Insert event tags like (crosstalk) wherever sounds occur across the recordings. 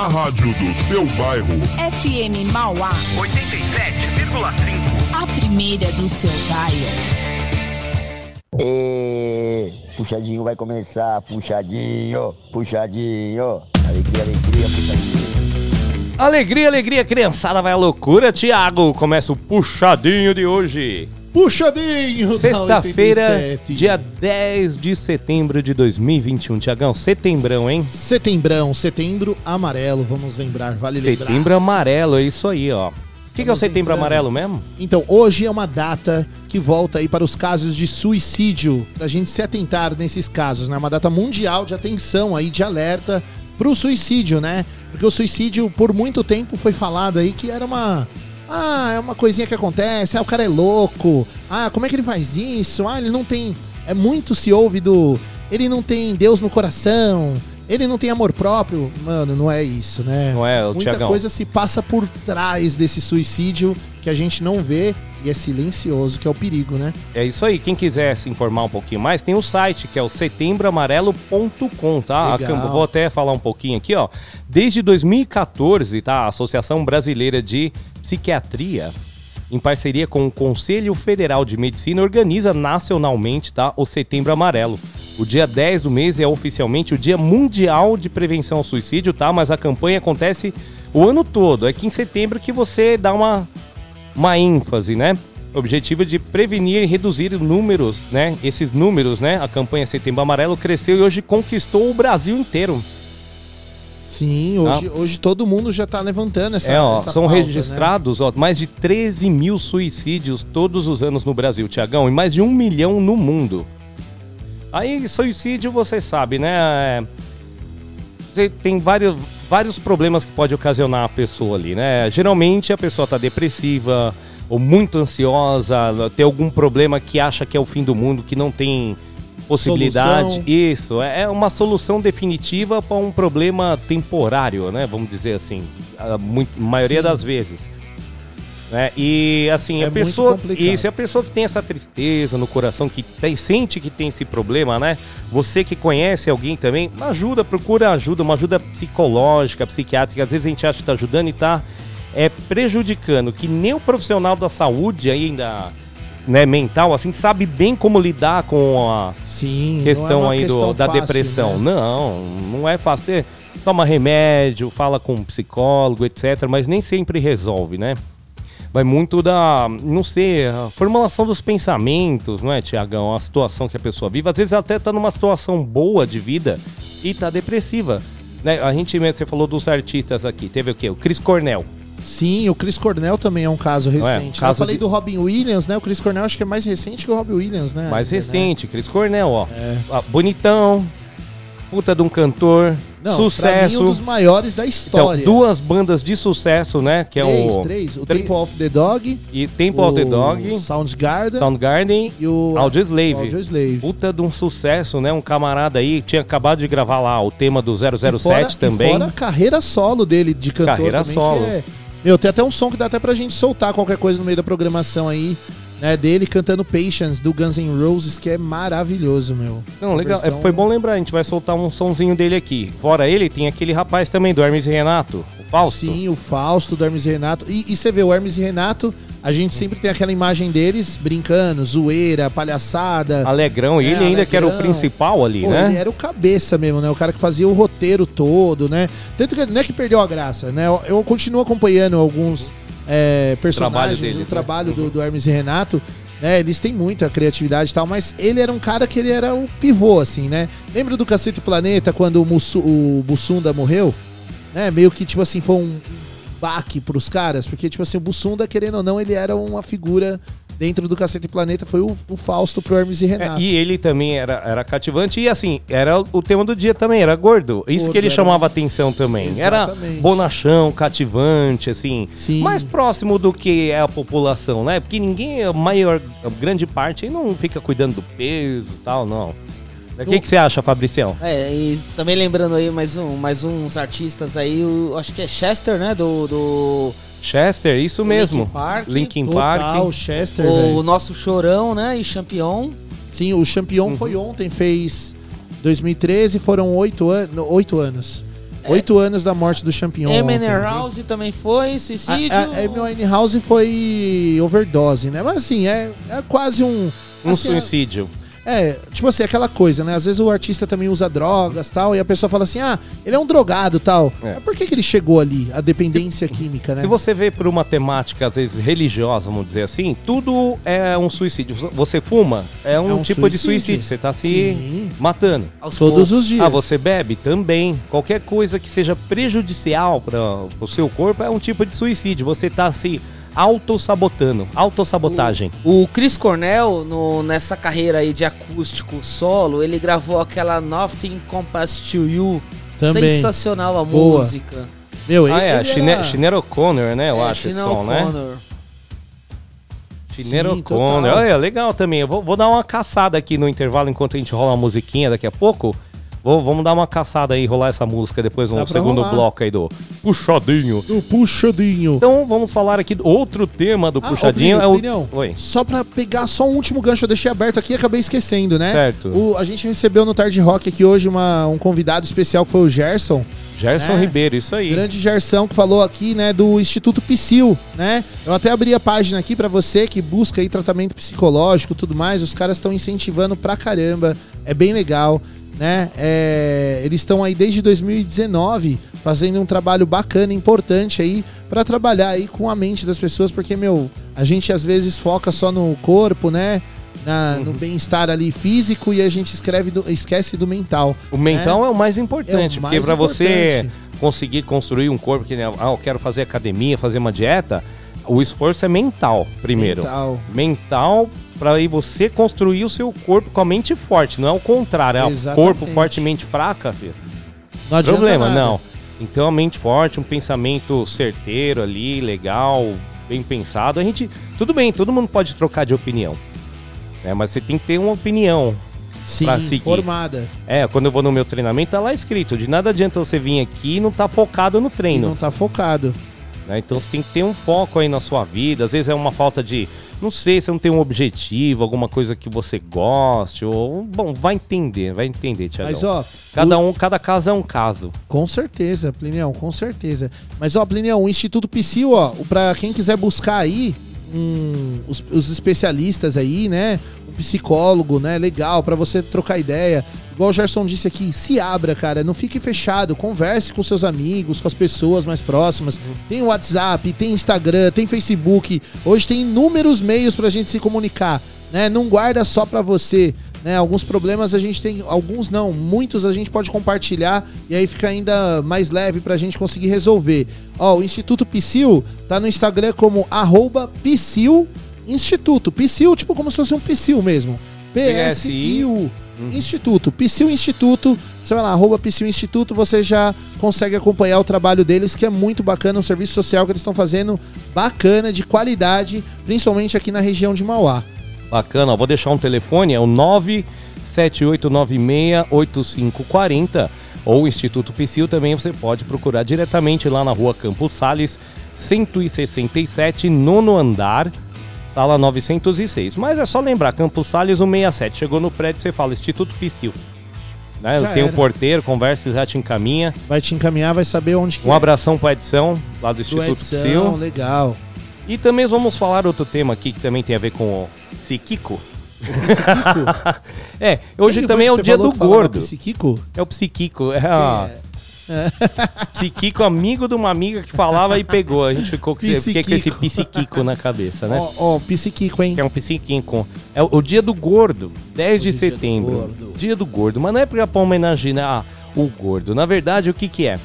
A rádio do seu bairro. FM Mauá. 87,5. A primeira do seu bairro. E... Puxadinho vai começar, puxadinho, puxadinho. Alegria, alegria, puxadinho. Alegria, alegria, criançada, vai à loucura, Thiago. Começa o puxadinho de hoje. Puxadinho! Sexta-feira, 87. dia 10 de setembro de 2021. Tiagão, setembrão, hein? Setembrão, setembro amarelo, vamos lembrar, vale lembrar. Setembro amarelo, é isso aí, ó. O que, que é o setembro amarelo mesmo? Então, hoje é uma data que volta aí para os casos de suicídio, pra gente se atentar nesses casos, né? Uma data mundial de atenção aí, de alerta pro suicídio, né? Porque o suicídio, por muito tempo, foi falado aí que era uma. Ah, é uma coisinha que acontece, ah, o cara é louco, ah, como é que ele faz isso? Ah, ele não tem. É muito se ouve do. Ele não tem Deus no coração, ele não tem amor próprio. Mano, não é isso, né? Não é, o Muita Tiagão? coisa se passa por trás desse suicídio que a gente não vê e é silencioso, que é o perigo, né? É isso aí. Quem quiser se informar um pouquinho mais, tem o site que é o setembroamarelo.com, tá? A- Vou até falar um pouquinho aqui, ó. Desde 2014, tá? A Associação Brasileira de Psiquiatria, em parceria com o Conselho Federal de Medicina, organiza nacionalmente, tá? O Setembro Amarelo. O dia 10 do mês é oficialmente o Dia Mundial de Prevenção ao Suicídio, tá? Mas a campanha acontece o ano todo. É que em setembro que você dá uma uma ênfase, né? O objetivo de prevenir e reduzir números, né? Esses números, né? A campanha Setembro Amarelo cresceu e hoje conquistou o Brasil inteiro. Sim, hoje, hoje todo mundo já tá levantando essa, Ah. é, ó, essa são pauta, né? registrados ó, mais de 13 mil suicídios todos os anos no Brasil, Tiagão, e mais de um milhão no mundo. Aí, suicídio, você sabe, né? é, Você tem vários, vários problemas que pode ocasionar a pessoa ali, né? Geralmente a pessoa tá depressiva ou muito ansiosa, tem algum problema que acha que é o fim do mundo, que não tem possibilidade. Solução. Isso, é é uma solução definitiva para um problema temporário, né? Vamos dizer assim, a maioria Sim. das vezes. Né? E assim, É a pessoa. complicado. Isso, a pessoa que tem essa tristeza no coração, que tem- sente que tem esse problema, né? Você que conhece alguém também, ajuda, procura ajuda, uma ajuda psicológica, psiquiátrica. Às vezes a gente acha que tá ajudando e tá é, prejudicando, que nem o profissional da saúde ainda. Né, mental, assim, sabe bem como lidar com a, Sim, é questão uma aí do- questão da fácil, depressão. né? Não, não é fácil. Você toma remédio, fala com um psicólogo, etc., mas nem sempre resolve, né? Vai muito da, não sei, a formulação dos pensamentos, não é, Tiagão? A situação que a pessoa vive. Às vezes ela até tá numa situação boa de vida e tá depressiva. Né? A gente, você falou dos artistas aqui. Teve o quê? O Chris Cornell. Sim, o Chris Cornell também é um caso é? recente. Um caso Eu falei de- do Robin Williams, né? O Chris Cornell acho que é mais recente que o Robin Williams, né? Mais ainda, né? recente, Chris Cornell, ó. É. Ah, Bonitão, puta de um cantor, Não, sucesso. Mim, um dos maiores da Então, história. duas bandas de sucesso, né? Que três, é o três. O Três- Temple of the Dog, e Temple of the Dog, Soundgarden Soundgarden, e o Audioslave. Audioslave. Puta de um sucesso, né? Um camarada aí tinha acabado de gravar lá o tema do 007 E fora- também. E fora a carreira solo dele de cantor Carreira também, solo. é- Meu, tem até um som que dá até pra gente soltar qualquer coisa no meio da programação aí, né? Dele cantando Patience, do Guns N' Roses, que é maravilhoso, meu. Não, legal. É, versão- foi bom lembrar, a gente vai soltar um sonzinho dele aqui. Fora ele, tem aquele rapaz também, do Hermes e Renato, o Fausto. Sim, o Fausto, do Hermes e Renato. E, e você vê, o Hermes e Renato, a gente sempre tem aquela imagem deles brincando, zoeira, palhaçada. Alegrão, e É, ele ainda que era o Alegrão. principal ali, Pô, né? Ele era o cabeça mesmo, né? O cara que fazia o roteiro todo, né? Tanto que não é que perdeu a graça, né? Eu, eu continuo acompanhando alguns é, personagens, deles, o né? trabalho do, do Hermes e Renato. Né, eles têm muita criatividade e tal, mas ele era um cara que ele era o pivô, assim, né? Lembra do Cacete Planeta quando o, Mussu, o Bussunda morreu? Né? Meio que, tipo assim, foi um baque pros caras, porque, tipo assim, o Bussunda, querendo ou não, ele era uma figura dentro do Cacete Planeta, foi o, o Fausto pro Hermes e É, Renato. e ele também era, era cativante e assim, era o tema do dia também, era gordo. Isso Gordo, que ele era- chamava atenção também. Era Exatamente. bonachão, cativante, assim. Sim. Mais próximo do que é a população, né? Porque ninguém, a maior, a grande parte, aí não fica cuidando do peso e tal, não. O que, que você acha, Fabricião? É, e também lembrando aí mais, um, mais uns artistas aí, o, acho que é Chester, né? Do. do Chester, isso mesmo. Linkin Park. Linkin Total, Park. Chester, o velho. nosso Chorão, né? E Champion. Sim, o Champion Uhum. foi ontem, fez 2013, foram oito, an oito anos. Oito anos da morte do Champignon. Amy ontem. House também foi, suicídio. A, Winehouse foi overdose, né? Mas assim, é, é quase um. Um assim, suicídio. É, tipo assim, aquela coisa, né? Às vezes o artista também usa drogas tal, e a pessoa fala assim, ah, ele é um drogado tal. É. Mas por que, que ele chegou ali? A dependência química, né? Se você vê por uma temática, às vezes, religiosa, vamos dizer assim, tudo é um suicídio. Você fuma, é um, É um tipo de suicídio. suicídio. Você tá se Sim. matando. Aos Todos os dias. Ah, você bebe? Também. Qualquer coisa que seja prejudicial para o seu corpo é um tipo de suicídio. Você tá se autossabotando. Autossabotagem. O Chris Cornell, no- nessa carreira aí de acústico solo, ele gravou aquela Nothing Compares to You. Também. Sensacional a Boa. música. Meu, ele, ah, é. ele Chine era- Sinead O'Connor, né? Eu É, acho esse som, né? Sim, O'Connor. Olha, legal também. Eu vou, vou dar uma caçada aqui no intervalo enquanto a gente rola uma musiquinha daqui a pouco. Vou, vamos dar uma caçada aí, rolar essa música depois no segundo rolar. bloco aí do Puxadinho. Do puxadinho. Então vamos falar aqui do outro tema do Ah, Puxadinho. ô, é o... Plínio, Oi. Só pra pegar só um último gancho, eu deixei aberto aqui e acabei esquecendo, né? Certo. O- a gente recebeu no Tarde Rock aqui hoje uma- um convidado especial que foi o Gerson. Gerson É. Ribeiro, isso aí. Grande Gerson que falou aqui, né, do Instituto Psil, né? Eu até abri a página aqui pra você que busca aí tratamento psicológico, tudo mais. Os caras estão incentivando pra caramba. É bem legal, né? É, eles estão aí desde 2019 fazendo um trabalho bacana, importante aí pra trabalhar aí com a mente das pessoas, porque meu, a gente às vezes foca só no corpo, né? Na- Uhum. No bem-estar ali físico e a gente escreve do- esquece do mental. O mental é, o mais importante, É o porque pra você conseguir construir um corpo que ah, eu quero fazer academia, fazer uma dieta, o esforço é mental primeiro. Mental. Mental pra aí você construir o seu corpo com a mente forte, não é o contrário, é o corpo forte e mente fraca, filho. Não adianta Problema, nada. não. Então a mente forte, um pensamento certeiro ali, legal, bem pensado. A gente, tudo bem, todo mundo pode trocar de opinião. né? mas você tem que ter uma opinião. Sim, pra seguir. formada. É, quando eu vou no meu treinamento, tá lá escrito: de nada adianta você vir aqui e não tá focado no E treino. não tá focado. Né? Então você tem que ter um foco aí na sua vida. Às vezes é uma falta de. Não sei, você não tem um objetivo, alguma coisa que você goste. Ou. Bom, vai entender, vai entender, Tiagão. Mas, ó, Cada o- um, cada caso é um caso. com certeza, Plinião, com certeza. Mas, ó, Plinião, o Instituto Psil, ó, pra quem quiser buscar aí, um, os, os especialistas aí, né? Um psicólogo, né? Legal, pra você trocar ideia. Igual o Gerson disse aqui, se abra, cara. Não fique fechado. Converse com seus amigos, com as pessoas mais próximas. Tem WhatsApp, tem Instagram, tem Facebook. Hoje tem inúmeros meios pra gente se comunicar, né? Não guarda só pra você. Né, alguns problemas a gente tem, alguns não, muitos a gente pode compartilhar e aí fica ainda mais leve pra gente conseguir resolver. Ó, o Instituto Psil tá no Instagram como arroba Psil Instituto. Psil, tipo como se fosse um Psil mesmo. P-S-I-U. Instituto, Psil Instituto. Você vai lá, arroba Psil Instituto, você já consegue acompanhar o trabalho deles, que é muito bacana, um serviço social que eles estão fazendo bacana, de qualidade, principalmente aqui na região de Mauá. Bacana, ó, vou deixar um telefone, é o 978968540 ou o Instituto Psil também você pode procurar diretamente lá na rua Campos Sales, 167, nono andar, sala 906. Mas é só lembrar, Campos Sales 167, chegou no prédio, você fala Instituto Psil. Né? Já Eu tenho era. um porteiro, conversa, ele já te encaminha. Vai te encaminhar, vai saber onde que Um é. abração para Edição, lá do do Instituto Edson, Psil. legal. E também vamos falar outro tema aqui que também tem a ver com o psiquico. (laughs) É, hoje também é o dia do que falava gordo. Psiquico? É o psiquico. É, a... Psiquico, amigo de uma amiga que falava e pegou. A gente ficou com, esse, fiquei com esse Psiquico. na cabeça, né? Ó, ó, psiquico, hein? Que é um psiquico. É o, o dia do gordo, 10 de Hoje é dia do setembro. gordo. Dia do gordo. Mas não é pra pra homenagear o gordo. Na verdade, o que que é?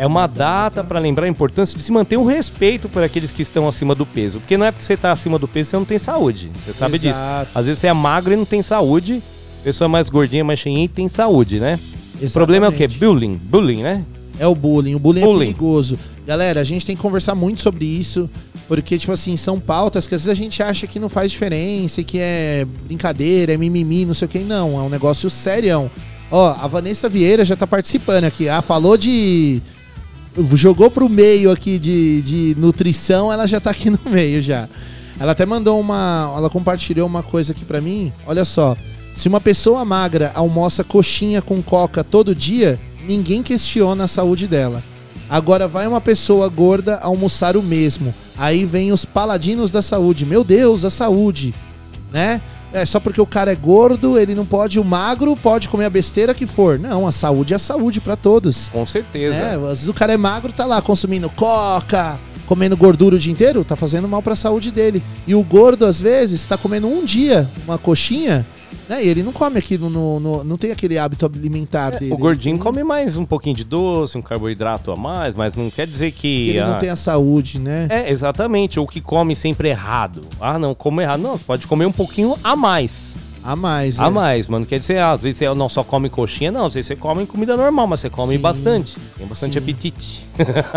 É uma data para lembrar a importância de se manter um respeito por aqueles que estão acima do peso. Porque não é porque você tá acima do peso que você não tem saúde. Você sabe disso. Exato. Às vezes você é magro e não tem saúde. Pessoa mais gordinha, mais cheinha e tem saúde, né? O problema é o quê? Exatamente. Bullying. Bullying, né? É o bullying. O bullying, Bullying. é perigoso. Galera, a gente tem que conversar muito sobre isso, porque, tipo assim, são pautas que às vezes a gente acha que não faz diferença, e que é brincadeira, é mimimi, não sei o que. Não, é um negócio serião. Ó, a Vanessa Vieira já tá participando aqui. Ah, falou de. Jogou pro meio aqui de, de nutrição, ela já tá aqui no meio já. Ela até mandou uma. Ela compartilhou uma coisa aqui pra mim. Olha só. Se uma pessoa magra almoça coxinha com coca todo dia, ninguém questiona a saúde dela. Agora vai uma pessoa gorda almoçar o mesmo. Aí vem os paladinos da saúde. Meu Deus, a saúde, né? É só porque o cara é gordo, ele não pode, o magro pode comer a besteira que for. Não, a saúde é a saúde pra todos. Com certeza. É, às vezes o cara é magro, tá lá consumindo coca, comendo gordura o dia inteiro, tá fazendo mal pra saúde dele. E o gordo, às vezes, tá comendo um dia uma coxinha, né? E ele não come aquilo, no, no- não tem aquele hábito alimentar dele. É, O gordinho Ele- come mais um pouquinho de doce, um carboidrato a mais, mas não quer dizer que. Ele não tem a saúde, né? É, exatamente. Ou que come sempre errado. Ah, não, come errado. Não, você pode comer um pouquinho a mais. A mais. A é. mais, mano. Quer dizer, ah, às vezes você não só come coxinha, não. Às vezes você come comida normal, mas você come Sim. bastante. Tem bastante Sim. apetite.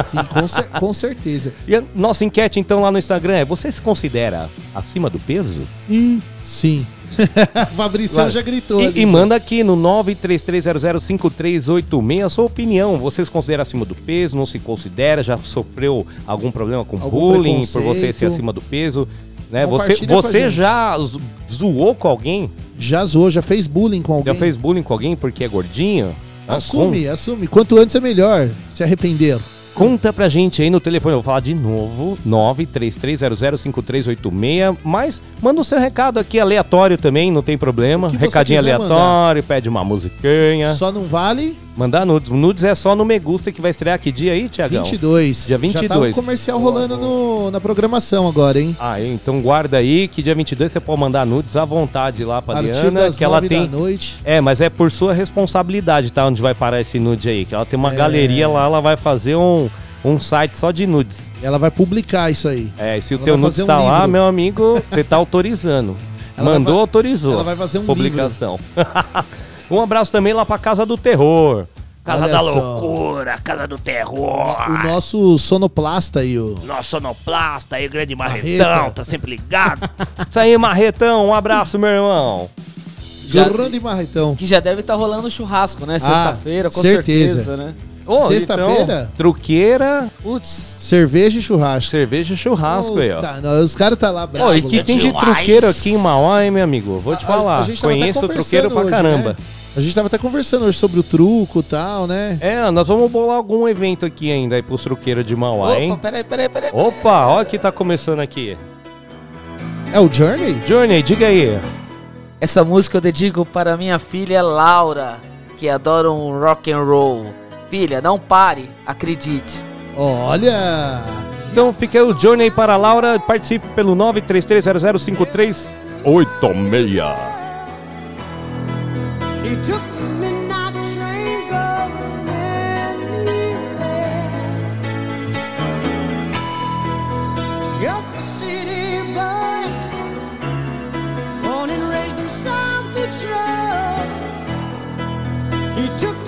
Sim, com, cer- com certeza. (laughs) E a nossa enquete, então, lá no Instagram é: você se considera acima do peso? Sim. Sim. (laughs) Fabricião Claro. já gritou. E, e manda aqui no 933005386 a sua opinião. Você se considera acima do peso? Não se considera? Já sofreu algum problema com Algum bullying por você ser acima do peso? Né? Você, você já zo- zoou com alguém? Já zoou, já fez bullying com alguém. Já fez bullying com alguém porque é gordinho? Ah, Assume, assume. Quanto antes é melhor se arrepender. Conta pra gente aí no telefone, eu vou falar de novo, 933005386, mas manda o seu recado aqui aleatório também, não tem problema. Recadinho aleatório, pede uma musiquinha. Só não vale Mandar nudes. Nudes é só no Me Gusta que vai estrear que dia aí, Tiagão? 22. Dia Já tá 22. comercial rolando no- na programação agora, hein? Ah, então guarda aí que dia 22 você pode mandar nudes à vontade lá pra A partir Liana, das que ela tem... noite. É, mas é por sua responsabilidade, tá? Onde vai parar esse nude aí. Que ela tem uma É. galeria lá, ela vai fazer um, um site só de nudes. Ela vai publicar isso aí. É, e se o Ela teu vai nudes fazer um tá lá, meu amigo, você tá autorizando. (laughs) Ela Mandou, vai- autorizou. ela vai fazer um Publicação. (laughs) um abraço também lá pra Casa do Terror. Casa Olha da só. Loucura, Casa do Terror. O nosso sonoplasta aí, o. Nosso sonoplasta aí, grande Marretão, Marretão, tá sempre ligado. Isso aí, Marretão, um abraço, meu irmão. Já- Grande Marretão. Que já deve estar rolando churrasco, né? Sexta-feira, com Ah, certeza. certeza, né? Ô, Sexta-feira? então, truqueira, Putz, Cerveja e churrasco. cerveja e churrasco aí, ó. Tá, não, os caras tá lá Ó, bravo. e que né? tem de truqueiro aqui em Mauá, hein, meu amigo? Vou te A- falar. a até Conheço o truqueiro pra hoje, caramba. né? A gente tava até conversando hoje sobre o truco e tal, né? É, nós vamos bolar algum evento aqui ainda aí pros truqueiros de Mauá, opa, hein? peraí, peraí, peraí. Opa, ó que tá começando aqui. É o Journey? Journey, diga aí. Essa música eu dedico para minha filha Laura, que adora um rock and roll. Filha, não pare, acredite. Olha! Então fica o Journey para a Laura. Participe pelo 933005386. She took the midnight train going anywhere. Just a city boy, born and raised in South Detroit. He took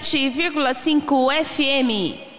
87,5 FM.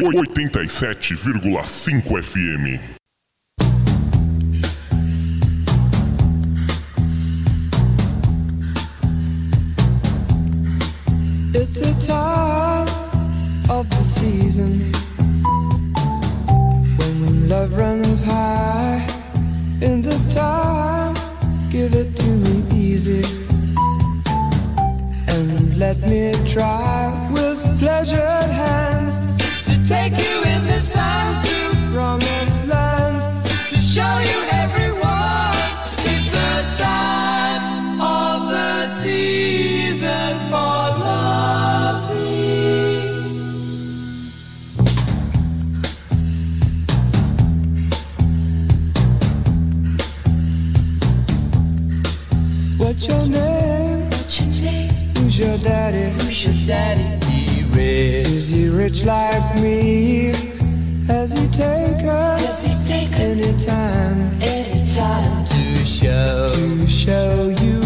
87,5 FM. Daddy? Who's your daddy? He rich. Is he rich like me? Has he take us? Has he take anytime? Anytime to show to show you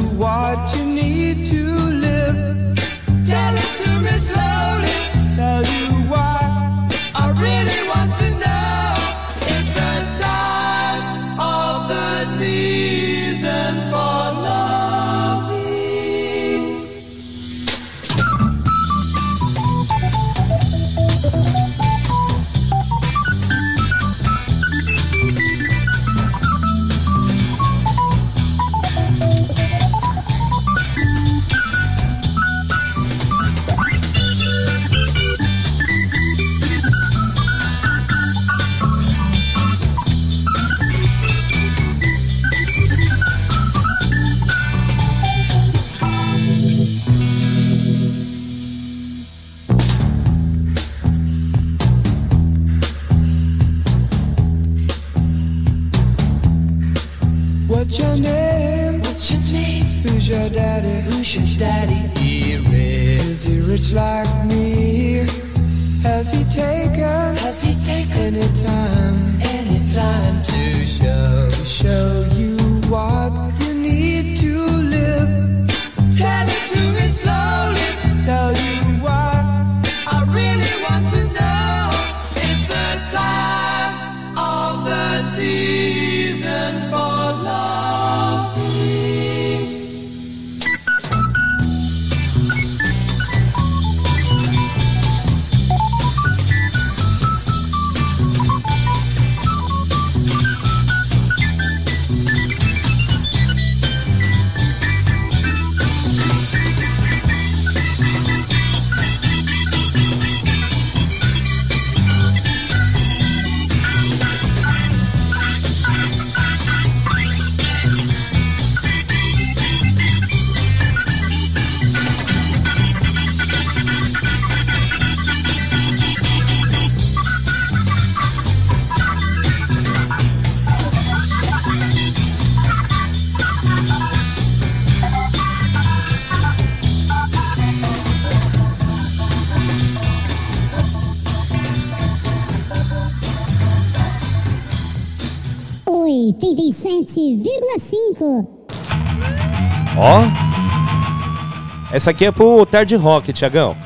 Essa aqui é pro Tarde Rock, Tiagão.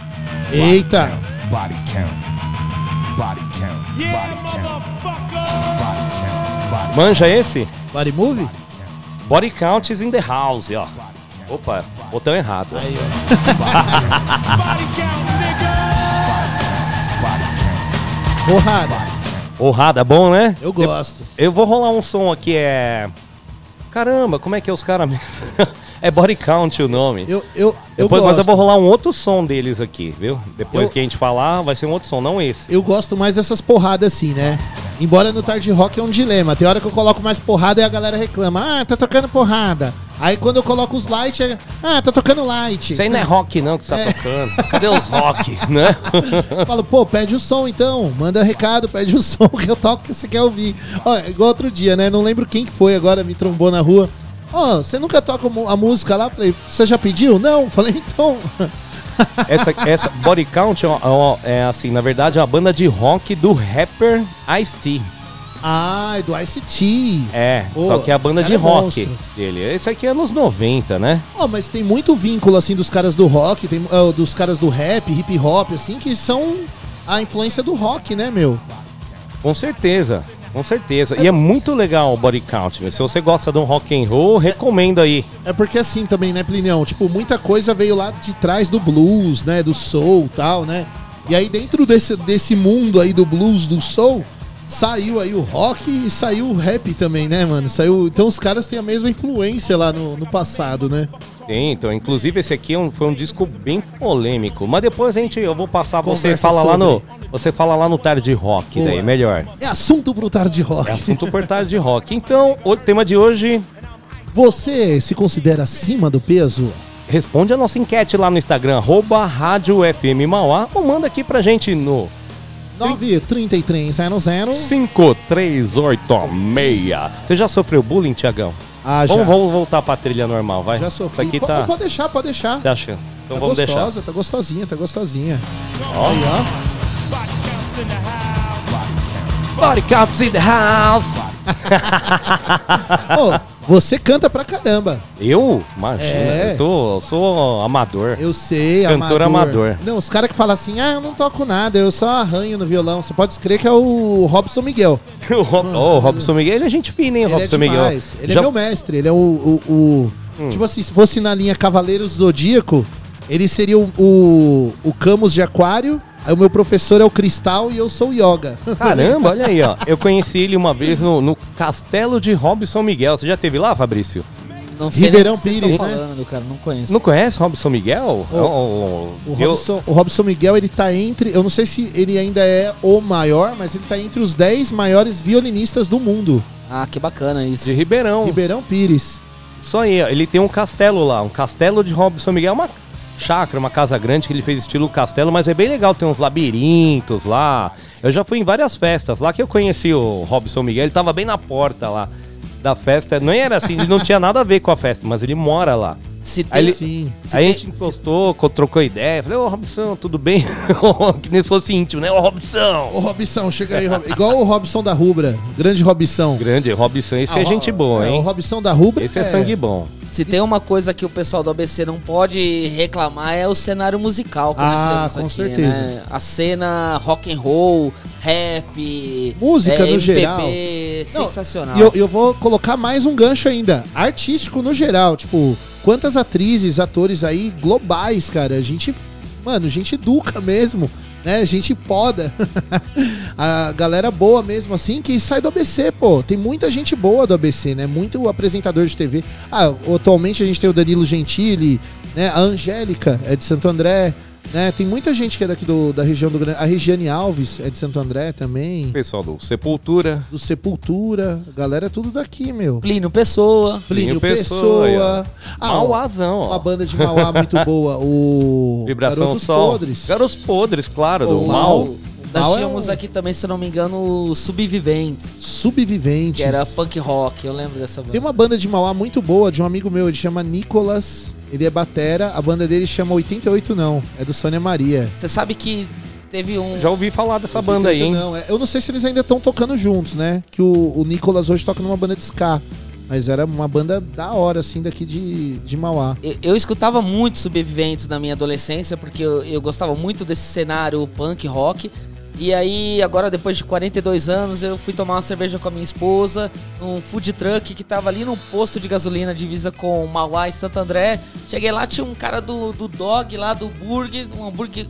Eita! Body count. Body count. Body count. Body count. Body Manja esse? Body Move? Body Count is in the house, ó. Opa, botão errado. Aí, ó. Porrada. Honrada, bom, né? Eu gosto. Eu vou rolar um som aqui, é. Caramba, como é que é os caras (laughs) é Body Count o nome. Eu, eu, eu Depois, mas gosto. eu vou rolar um outro som deles aqui, viu? Depois Eu- que a gente falar, vai ser um outro som, não esse. Eu gosto mais dessas porradas assim, né? Embora no Tarde Rock é um dilema. Tem hora que eu coloco mais porrada e a galera reclama. Ah, tá tocando porrada. Aí quando eu coloco os light, é... ah, tá tocando light. Isso aí não é rock não que você tá É. tocando. Cadê os rock, né? (laughs) Falo, pô, pede o som então. Manda recado, pede o som que eu toco que você quer ouvir. Ó, igual outro dia, né? Não lembro quem que foi agora, me trombou na rua. Ó, você nunca toca a música lá? Falei, você já pediu? Não. (laughs) Falei, então. (laughs) essa, essa Body Count é, uma- é, assim, na verdade, é uma banda de rock do rapper Ice-T. Ah, é do Ice-T. É, Pô, só que é a banda de é rock monstro. dele. Esse aqui é anos 90, né? Ó, mas tem muito vínculo, assim, dos caras do rock, tem, ah, dos caras do rap, hip hop, assim, que são a influência do rock, né, meu? Com certeza, com certeza. E é muito legal o Body Count. né? Se você gosta de um rock and roll, recomendo aí. É porque assim também, né, Plinião? Tipo, muita coisa veio lá de trás do blues, né? Do soul e tal, né? E aí dentro desse, desse mundo aí do blues, do soul, saiu aí o rock e saiu o rap também, né, mano? Saiu. Então os caras têm a mesma influência lá no, no passado, né? Tem, então, inclusive esse aqui é um- foi um disco bem polêmico. Mas depois a gente, eu vou passar, você Conversa fala lá no, sobre. você fala lá no Tarde Rock, Boa. daí melhor. É assunto pro tarde rock. É assunto por Tarde Rock. Então, o tema de hoje Você se considera acima do peso? responde a nossa enquete lá no Instagram, arroba Rádio FM Mauá, ou manda aqui pra gente no 93300 5386. Você já sofreu bullying, Tiagão? Ah, já. Vamos, vamos voltar pra trilha normal, vai. Já Isso sofri. aqui pode, tá. pode deixar, pode deixar. Você acha? Então tá vamos deixar. gostosa, tá gostosinha, tá gostosinha. Ó. Aí, Body counts in the house. (laughs) (laughs) ó. Você canta pra caramba. Eu? Imagina, É. eu, tô, eu sou amador. Eu sei, Cantor amador. Não, os caras que falam assim, ah, eu não toco nada, eu só arranho no violão. Você pode escrever que é o Robson Miguel. (laughs) o Rob- Ô, o Robson Miguel, ele é gente fina, hein, Ele Robson é Miguel. demais. Ele Já- Hum. é meu mestre, ele é o... o- o- Tipo assim, se fosse na linha Cavaleiros do Zodíaco, ele seria o, o, o Camus de Aquário, o meu professor é o Cristal e eu sou o Yoga. Caramba, olha aí, ó. (laughs) Eu conheci ele uma vez no, no castelo de Robson Miguel. Você já teve lá, Fabrício? Não sei Ribeirão nem o Pires, estão né? falando, cara. Não conheço. Não conhece Robson Miguel? Ô, Ô, O eu- Robson, o Robson Miguel, ele tá entre. Eu não sei se ele ainda é o maior, mas ele tá entre os 10 maiores violinistas do mundo. Ah, que bacana isso. de Ribeirão. Ribeirão Pires. Isso aí, ó. ele tem um castelo lá, um castelo de Robson Miguel, uma chácara, uma casa grande que ele fez estilo castelo, mas é bem legal, tem uns labirintos lá. Eu já fui em várias festas, lá que eu conheci o Robson Miguel, ele tava bem na porta lá da festa. Não era assim, ele não tinha nada a ver com a festa, mas ele mora lá. Se Aí tem, ele- Sim. se Aí a tem- gente encostou, co- trocou ideia, falei, ô Robson, tudo bem? (laughs) que nem se fosse íntimo, né? Ô Robson! Ô Robson, chega aí, Rob... igual o Robson da Rubra. Grande Robson. Grande, Robson, esse Ah, é o- gente boa, é, O hein? Robson da Rubra. Esse é sangue bom. Se tem uma coisa que o pessoal do ABC não pode reclamar é o cenário musical que Ah, nós temos com aqui, certeza. né? A cena rock and roll, rap, Música no MPB, geral. Não, sensacional. E eu, eu vou colocar mais um gancho ainda. Artístico no geral. Tipo, quantas atrizes, atores aí globais, cara. A gente. Mano, a gente educa mesmo. Né? Gente poda. (laughs) a galera boa mesmo, assim, que sai do ABC, pô. Tem muita gente boa do ABC, né? Muito apresentador de TV. Ah, atualmente a gente tem o Danilo Gentili, né? A Angélica é de Santo André. Né? Tem muita gente que é daqui do, da região do Grande. A Regiane Alves é de Santo André também. Pessoal do Sepultura. Do Sepultura, a galera é tudo daqui, meu. Plínio Pessoa. Plínio Plínio Pessoa, Pessoa. Ah, ó, Mauazão, uma ó. banda de Mauá muito (laughs) boa, o Vibração Garotos Sol. Podres. Garotos Podres, claro, do mal. Mal. Nós Mal é tínhamos um- aqui também, se não me engano, o Subviventes, Subviventes. que era punk rock, eu lembro dessa banda. Tem uma banda de Mauá muito boa, de um amigo meu, ele chama Nicolas, ele é batera, a banda dele chama 88 não, é do Sônia Maria. Você sabe que teve um... Já ouvi falar dessa banda aí, 88 hein? Não, é- eu não sei se eles ainda estão tocando juntos, né? Que o, o Nicolas hoje toca numa banda de ska, mas era uma banda da hora, assim, daqui de, de Mauá. Eu, eu escutava muito Subviventes na minha adolescência, porque eu, eu gostava muito desse cenário punk rock. E aí, agora depois de 42 anos, eu fui tomar uma cerveja com a minha esposa, num food truck que tava ali num posto de gasolina divisa com Mauá e Santo André. Cheguei lá, tinha um cara do, do dog lá, do burger, um hambúrguer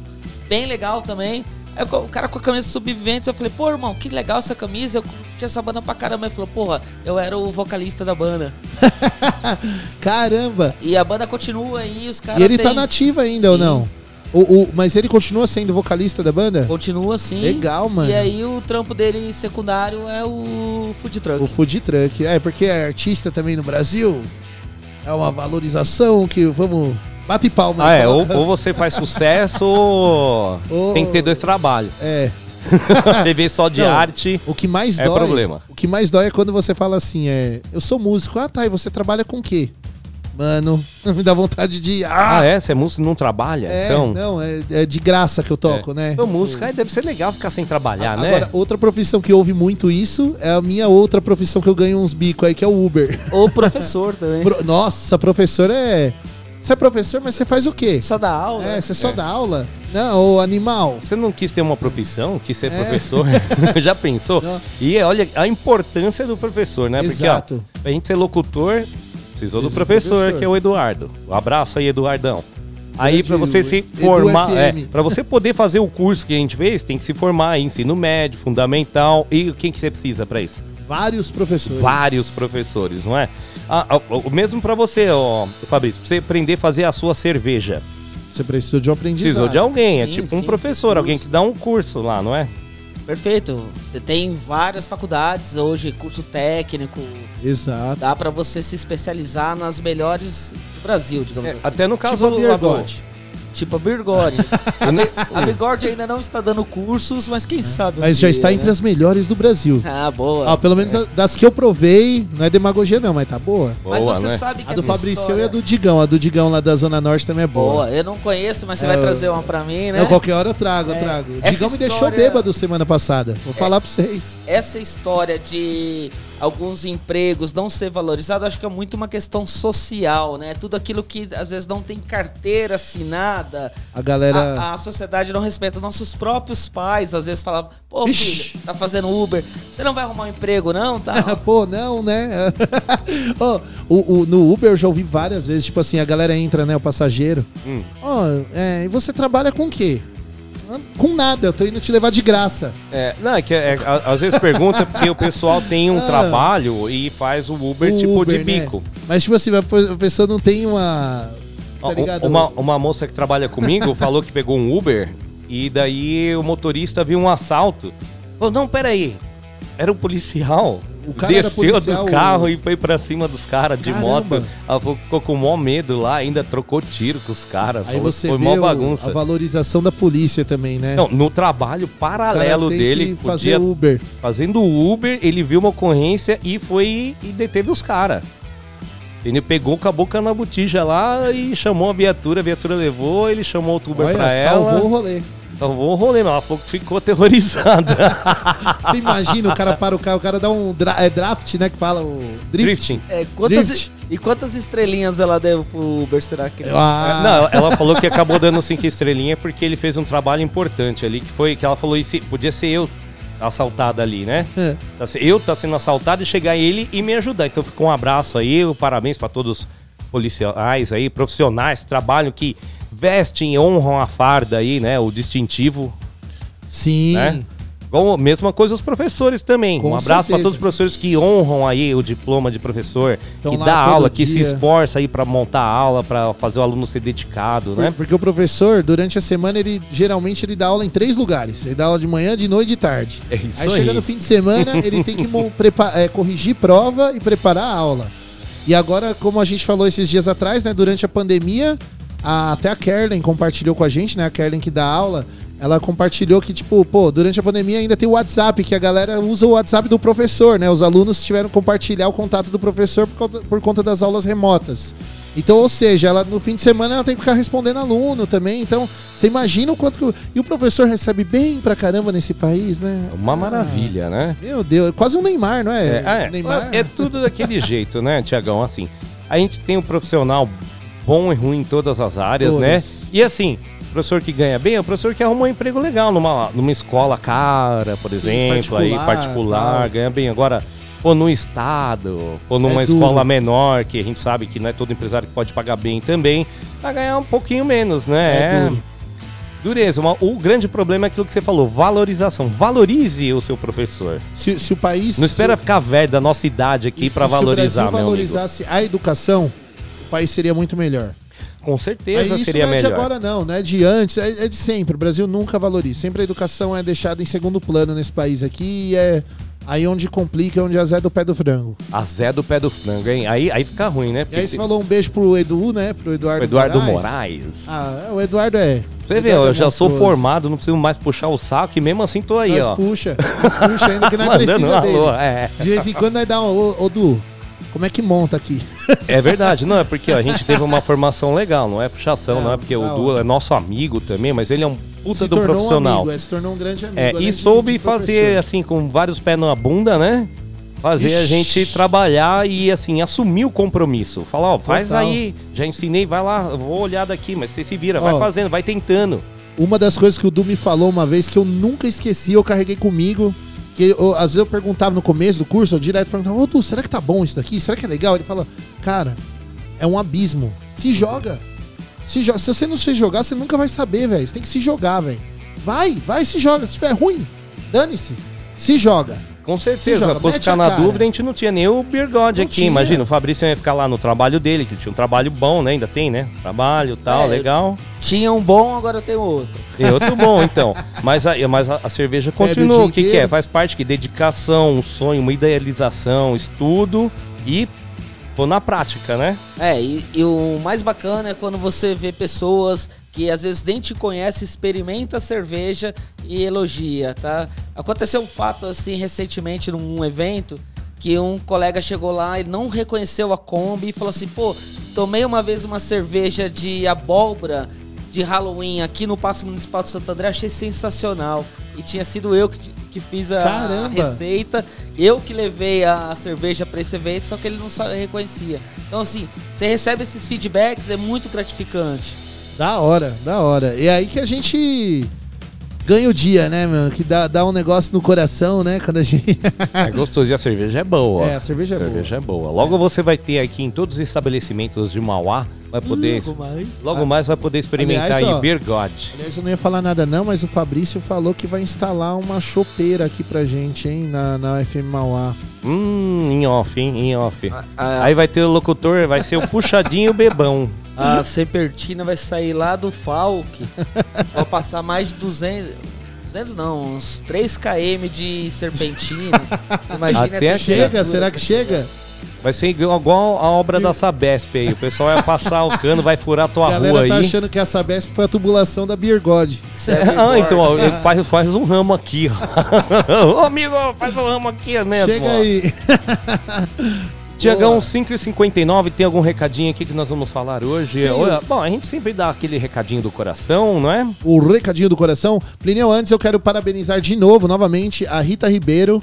bem legal também. Aí o cara com a camisa Subviventes, eu falei, pô, irmão, que legal essa camisa, eu curti essa banda pra caramba. Ele falou, porra, eu era o vocalista da banda. (laughs) Caramba! E a banda continua aí, os caras E ele tá têm- nativa ainda ou Sim. não? O, o- mas ele continua sendo vocalista da banda? Continua assim. Legal, mano. E aí o trampo dele secundário é o food truck. O food truck. É, porque é artista também no Brasil. É uma valorização que vamos. Bate palma. Ah, é, ou, ou você faz sucesso (laughs) ou tem que ter dois trabalhos. É. (laughs) Viver só de Não. arte. O que mais É dói. problema. O que mais dói é quando você fala assim: é. Eu sou músico. Ah, tá. E você trabalha com o quê? Mano, (laughs) me dá vontade de. Ah, Ah, é? Você é músico e não trabalha? é. então, Não, é, é de graça que eu toco, né? sou músico. Aí deve ser legal ficar sem trabalhar, né? Agora, outra profissão que ouve muito isso é a minha outra profissão que eu ganho uns bicos aí, que é o Uber. (laughs) Ou professor também. Pro- Nossa, professor é. Você é professor, mas você faz o quê? Só dá aula. É, você só dá aula? Não, ô animal. Você não quis ter uma profissão, quis ser É. professor? (laughs) Já pensou? Não. E olha a importância do professor, né? Exato. Porque, ó, pra gente ser locutor, precisou do professor, professor. que é o Eduardo. Um abraço aí, Eduardão. Aí, pra você se formar, é, para você poder fazer o curso que a gente fez, tem que se formar em ensino médio, fundamental. E quem que você precisa pra isso? Vários professores. Vários professores, não é? Ah, ah, o mesmo pra você, ó, Fabrício, pra você aprender a fazer a sua cerveja. Você precisou de um aprendizado. Precisou de alguém, é Sim, tipo um sim, professor, curso. alguém que dá um curso lá, não é? Perfeito. Você tem várias faculdades hoje, curso técnico. Exato. Dá pra você se especializar nas melhores do Brasil, digamos É, assim. até no caso Tipo do God. Tipo a Birgode. (laughs) a, Bi- a Birgode ainda não está dando cursos, mas quem sabe. um Mas já dia, está né? entre as melhores do Brasil. Ah, boa. Ah, pelo menos a- das que eu provei, não é demagogia não, mas tá boa. mas Boa, você né? sabe que A do essa Fabricião história- e a do Digão. A do Digão lá da Zona Norte também é boa. Boa, eu não conheço, mas você É, vai trazer uma pra mim, né? Não, qualquer hora eu trago, eu É, trago. O Digão me deixou história- bêbado semana passada. Vou falar pra vocês. Essa história de alguns empregos não ser valorizado, acho que é muito uma questão social, né? Tudo aquilo que às vezes não tem carteira assinada, A galera. a, a sociedade não respeita. Nossos próprios pais às vezes falam: pô, Ixi. filho, tá fazendo Uber, você não vai arrumar um emprego, não? Tá? (laughs) Pô, não, né? (laughs) Ó, o, o- no Uber eu já ouvi várias vezes, tipo assim, a galera entra, né, o passageiro. Hum. Ó, é, e você trabalha com o quê? "Ah, Com nada, eu tô indo te levar de graça. É, não, é que é, a- às vezes pergunta porque o pessoal tem um Ah. trabalho e faz o Uber O tipo Uber, de né? bico. Mas, tipo assim, a pe- a pessoa não tem uma. Tá uma, uma moça que trabalha comigo falou que pegou um Uber e daí o motorista viu um assalto. Falou, não, peraí. Era um policial. O cara Desceu policial, do carro o- e foi pra cima dos caras de moto. Ela ficou com o maior medo lá, ainda trocou tiro com os caras. Aí Falou você foi vê mó o- bagunça. a valorização da polícia também, né? Não, no trabalho O paralelo dele, fazer Uber. fazendo Uber, ele viu uma ocorrência e foi e deteve os caras. Ele pegou com a boca na botija lá e chamou a viatura, a viatura levou, ele chamou outro Uber Olha, pra salvou ela. o rolê. Salvou o rolê, mas ela falou que ficou aterrorizada. (laughs) Você imagina o cara para o carro, o cara dá um dra- é draft, né? Que fala o drift. Drifting. É, quantas, Drift. e quantas estrelinhas ela deu pro Uber, será que ele... Ah, Não, ela- falou que acabou dando cinco estrelinhas porque ele fez um trabalho importante ali, que foi que ela falou, isso podia ser eu assaltada ali, né? É. Tá Eu tá sendo assaltado e chegar ele e me ajudar. Então ficou um abraço aí, um parabéns para todos os policiais aí, profissionais, que trabalham que vestem e honram a farda aí, né? O distintivo, Sim. né? Igual, mesma coisa os professores também. Com um abraço para todos os professores que honram aí o diploma de professor, Tão que dá aula, que se dia. esforça aí para montar a aula, para fazer o aluno ser dedicado, Por- né? Porque o professor, durante a semana, ele geralmente ele dá aula em três lugares. Ele dá aula de manhã, de noite e de tarde. É isso aí, aí. chega no fim de semana, ele tem que (laughs) é, corrigir prova e preparar a aula. E agora, como a gente falou esses dias atrás, né, durante a pandemia, a- até a Kerlen compartilhou com a gente, né, a Kerlen que dá aula, ela compartilhou que, tipo, pô, durante a pandemia ainda tem o WhatsApp, que a galera usa o WhatsApp do professor, né? Os alunos tiveram que compartilhar o contato do professor por conta, por conta das aulas remotas. Então, ou seja, ela no fim de semana ela tem que ficar respondendo aluno também. Então, você imagina o quanto que. o- E o professor recebe bem pra caramba nesse país, né? Uma maravilha, né? Meu Deus, é quase um Neymar, não é? É, ah, é, Neymar. é tudo daquele (laughs) jeito, né, Tiagão? Assim, a gente tem um profissional bom e ruim em todas as áreas, né? E assim, o professor que ganha bem é o professor que arruma um emprego legal numa, numa escola cara, por Sim, exemplo, aí particular, particular, tal. ganha bem. Agora, ou no estado, ou numa É escola menor, que a gente sabe que não é todo empresário que pode pagar bem também, vai ganhar um pouquinho menos, né? É duro. Dureza. Uma- o grande problema é aquilo que você falou, valorização. Valorize o seu professor. Se, se o país. Não espera se, ficar velho da nossa idade aqui se valorizar, o meu Brasil valorizasse a educação, o país seria muito melhor. Com certeza Aí isso seria não é melhor. de agora, não, não é de antes, é, é de sempre. O Brasil nunca valoriza. Sempre a educação é deixada em segundo plano nesse país aqui e é aí onde complica, é onde a Zé do pé do frango. A Zé do pé do frango, hein? Aí, aí fica ruim, né? E aí você falou um beijo pro Edu, né? Pro Eduardo, Eduardo Moraes. Moraes. Ah, o Eduardo é. Você vê, eu é já sou formado, não preciso mais puxar o saco e mesmo assim tô aí, Nós ó. puxa, (laughs) nós puxa ainda que nós Mandando um precisa dele. alô, é. De vez em quando nós dá um, ô, ô Du, como é que monta aqui? É verdade, não é porque ó, a gente teve uma formação legal, não é puxação, Não, não, é porque o da Du é nosso amigo também, mas ele é um puta se do profissional. um amigo, é, se tornou um grande amigo. É, e soube fazer, professor. assim, com vários pés na bunda, né? Fazer a Ixi. gente trabalhar e, assim, assumir o compromisso. Falar, ó, faz Total. aí, já ensinei, vai lá, vou olhar daqui, mas você se vira, vai Ó. fazendo, vai tentando. Uma das coisas que o Du me falou uma vez que eu nunca esqueci, eu carreguei comigo. Que eu- às vezes eu perguntava no começo do curso, eu direto perguntava, ô Du, será que tá bom isso daqui? Será que é legal? Ele fala, cara, é um abismo. Se joga. Se, jo se você não se jogar, você nunca vai saber, velho. Você tem que se jogar, velho. Vai, vai, se joga. Se tiver ruim, dane-se. Se joga. Com Se certeza, joga, se fosse mete ficar na cara. dúvida, a gente não tinha nem o Birgode aqui. tinha. Imagina, o Fabrício ia ficar lá no trabalho dele, que tinha um trabalho bom, né? Ainda tem, né? Trabalho tal, É, legal. Tinha um bom, agora eu tenho outro. Tem outro bom, então. Mas a, mas a, cerveja (laughs) continua. dia O que, que é? Faz parte que dedicação, um sonho, uma idealização, estudo e pôr na prática, né? É, e, e o mais bacana é quando você vê pessoas que às vezes nem te conhece, experimenta a cerveja e elogia, tá? Aconteceu um fato assim recentemente num evento que um colega chegou lá e não reconheceu a Kombi e falou assim: "Pô, tomei uma vez uma cerveja de abóbora de Halloween aqui no Paço Municipal de Santo André, achei sensacional. E tinha sido eu que, que fiz a Caramba! receita, eu que levei a cerveja para esse evento, só que ele não reconhecia. Então, assim, você recebe esses feedbacks, é muito gratificante. Da hora, da hora. E aí que a gente ganha o dia, né, mano? Que dá, dá um negócio no coração, né? Quando a gente. É gostoso e a cerveja é boa. É, a cerveja é cerveja é boa. Logo você vai ter aqui em todos os estabelecimentos de Mauá, vai poder. Logo mais. Logo mais vai poder experimentar Aliás, ó, aí Beer God. Aliás, eu não ia falar nada não, mas o Fabrício falou que vai instalar uma chopeira aqui pra gente, hein? Na, na FM Mauá. Hum, em off, hein? Em off. A, Aí vai ter o locutor, vai ser o puxadinho e o bebão. (laughs) a Sepertina vai sair lá do Falk, (laughs) vai passar mais de 200... 200 não, uns 3 km de serpentina. (laughs) Imagina Até a aqui. Chega? Será que chega? Vai ser igual igual a obra da Sabesp aí. O pessoal vai passar o cano, vai furar a tua A galera rua tá aí. achando que a Sabesp foi a tubulação da Beer God. Serve (laughs) ah, então, ó, faz, faz um ramo aqui, ó. (laughs) Ô, amigo, faz um ramo aqui mesmo. Chega ó. aí. (laughs) Tiagão, 5h59, tem algum recadinho aqui que nós vamos falar hoje? Olha, Bom, a gente sempre dá aquele recadinho do coração, não é? O recadinho do coração. Plineu, antes eu quero parabenizar de novo, novamente, a Rita Ribeiro.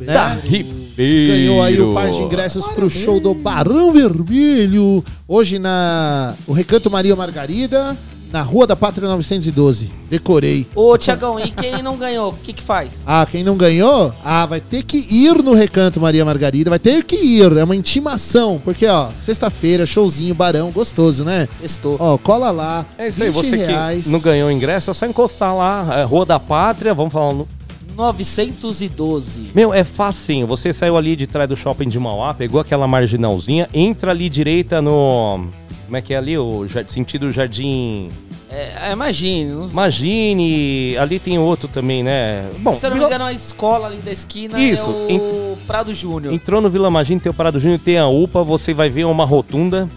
Da né? Ribeiro. Ganhou aí o par de ingressos pro show do Barão Vermelho. Hoje na o Recanto Maria Margarida, na Rua da Pátria 912. Decorei. Ô, Tiagão, e quem não ganhou, o que que faz? (laughs) Ah, quem não ganhou? Ah, vai ter que ir no Recanto Maria Margarida. Vai ter que ir. É uma intimação. Porque, ó, sexta-feira, showzinho, Barão, gostoso, né? Sextou. Ó, cola lá. É isso aí, 20 você reais. que não ganhou ingresso, é só encostar lá, é, Rua da Pátria, vamos falar no... 912. Meu, é facinho, você saiu ali de trás do shopping de Mauá, pegou aquela marginalzinha, entra ali direita no... Como é que é ali? O sentido Jardim... É, imagine. Não... Imagine, ali tem outro também, né? Bom, Se eu não me Vila- engano, a escola ali da esquina Isso, é o Prado Júnior. Entrou no Vila Magine, tem o Parado Júnior, tem a UPA, você vai ver uma rotunda.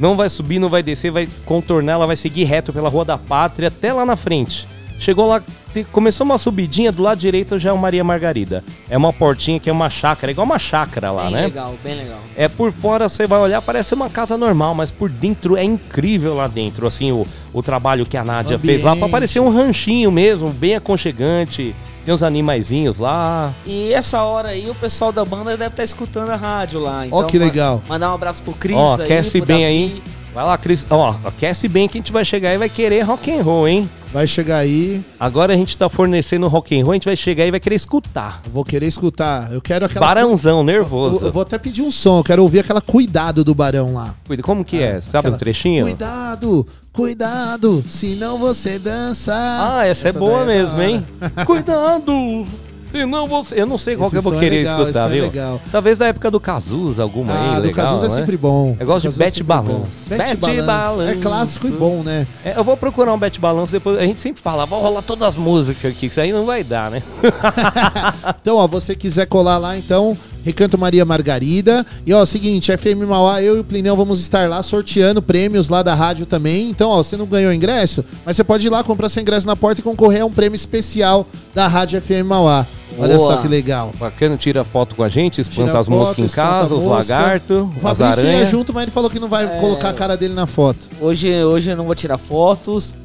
Não vai subir, não vai descer, vai contornar, ela vai seguir reto pela Rua da Pátria até lá na frente. Chegou lá, começou uma subidinha, do lado direito já é o Maria Margarida. É uma portinha que é uma chácara, é igual uma chácara lá, bem né? legal, bem legal. É por fora você vai olhar, parece uma casa normal, mas por dentro é incrível lá dentro, assim, o, o trabalho que a Nádia fez lá pra Ambiente. parecer um ranchinho mesmo, bem aconchegante. Tem uns animaizinhos lá. E essa hora aí o pessoal da banda deve estar escutando a rádio lá. Então, Ó, que ma- legal. Mandar um abraço pro Cris Ó, aí, aquece pro bem Davi. aí. Vai lá, Cris. Ó, aquece bem que a gente vai chegar aí e vai querer rock and roll, hein? Vai chegar aí. Agora a gente tá fornecendo rock and roll, a gente vai chegar aí e vai querer escutar. eu Vou querer escutar. Eu quero aquela. Barãozão, Eu, nervoso. eu vou até pedir um som. Eu quero ouvir aquela cuidado do Barão lá. Cuida, Como que é? Sabe Aquela, um trechinho? Cuidado, cuidado, senão você dança. Ah, essa, é boa daí mesmo, da hein? (laughs) Cuidado! Senão você. Eu não sei qual Esse que eu vou é querer legal, escutar, é viu? legal. Talvez da época do Cazuza, alguma aí. Ah, do legal, Cazuza é né? sempre bom. Eu gosto de é Bet bom. Balance. Bet Balance. Balance. É clássico e bom, né? É, eu vou procurar um Bet Balance depois. A gente sempre fala, vou rolar todas as músicas aqui, que isso aí não vai dar, né? (laughs) (laughs) Então, ó, você quiser colar lá, então, Recanto Maria Margarida. E, ó, seguinte, FM Mauá, eu e o Plineu vamos estar lá sorteando prêmios lá da rádio também. Então, ó, você não ganhou ingresso, mas você pode ir lá comprar seu ingresso na porta e concorrer a um prêmio especial da rádio FM Mauá. Olha Boa. só que legal. Bacana, tira foto com a gente, espanta Tira as foto, moscas em casa, os lagartos, O Fabrício ia junto, mas ele falou que não vai É. colocar a cara dele na foto. Hoje, hoje eu não vou tirar fotos,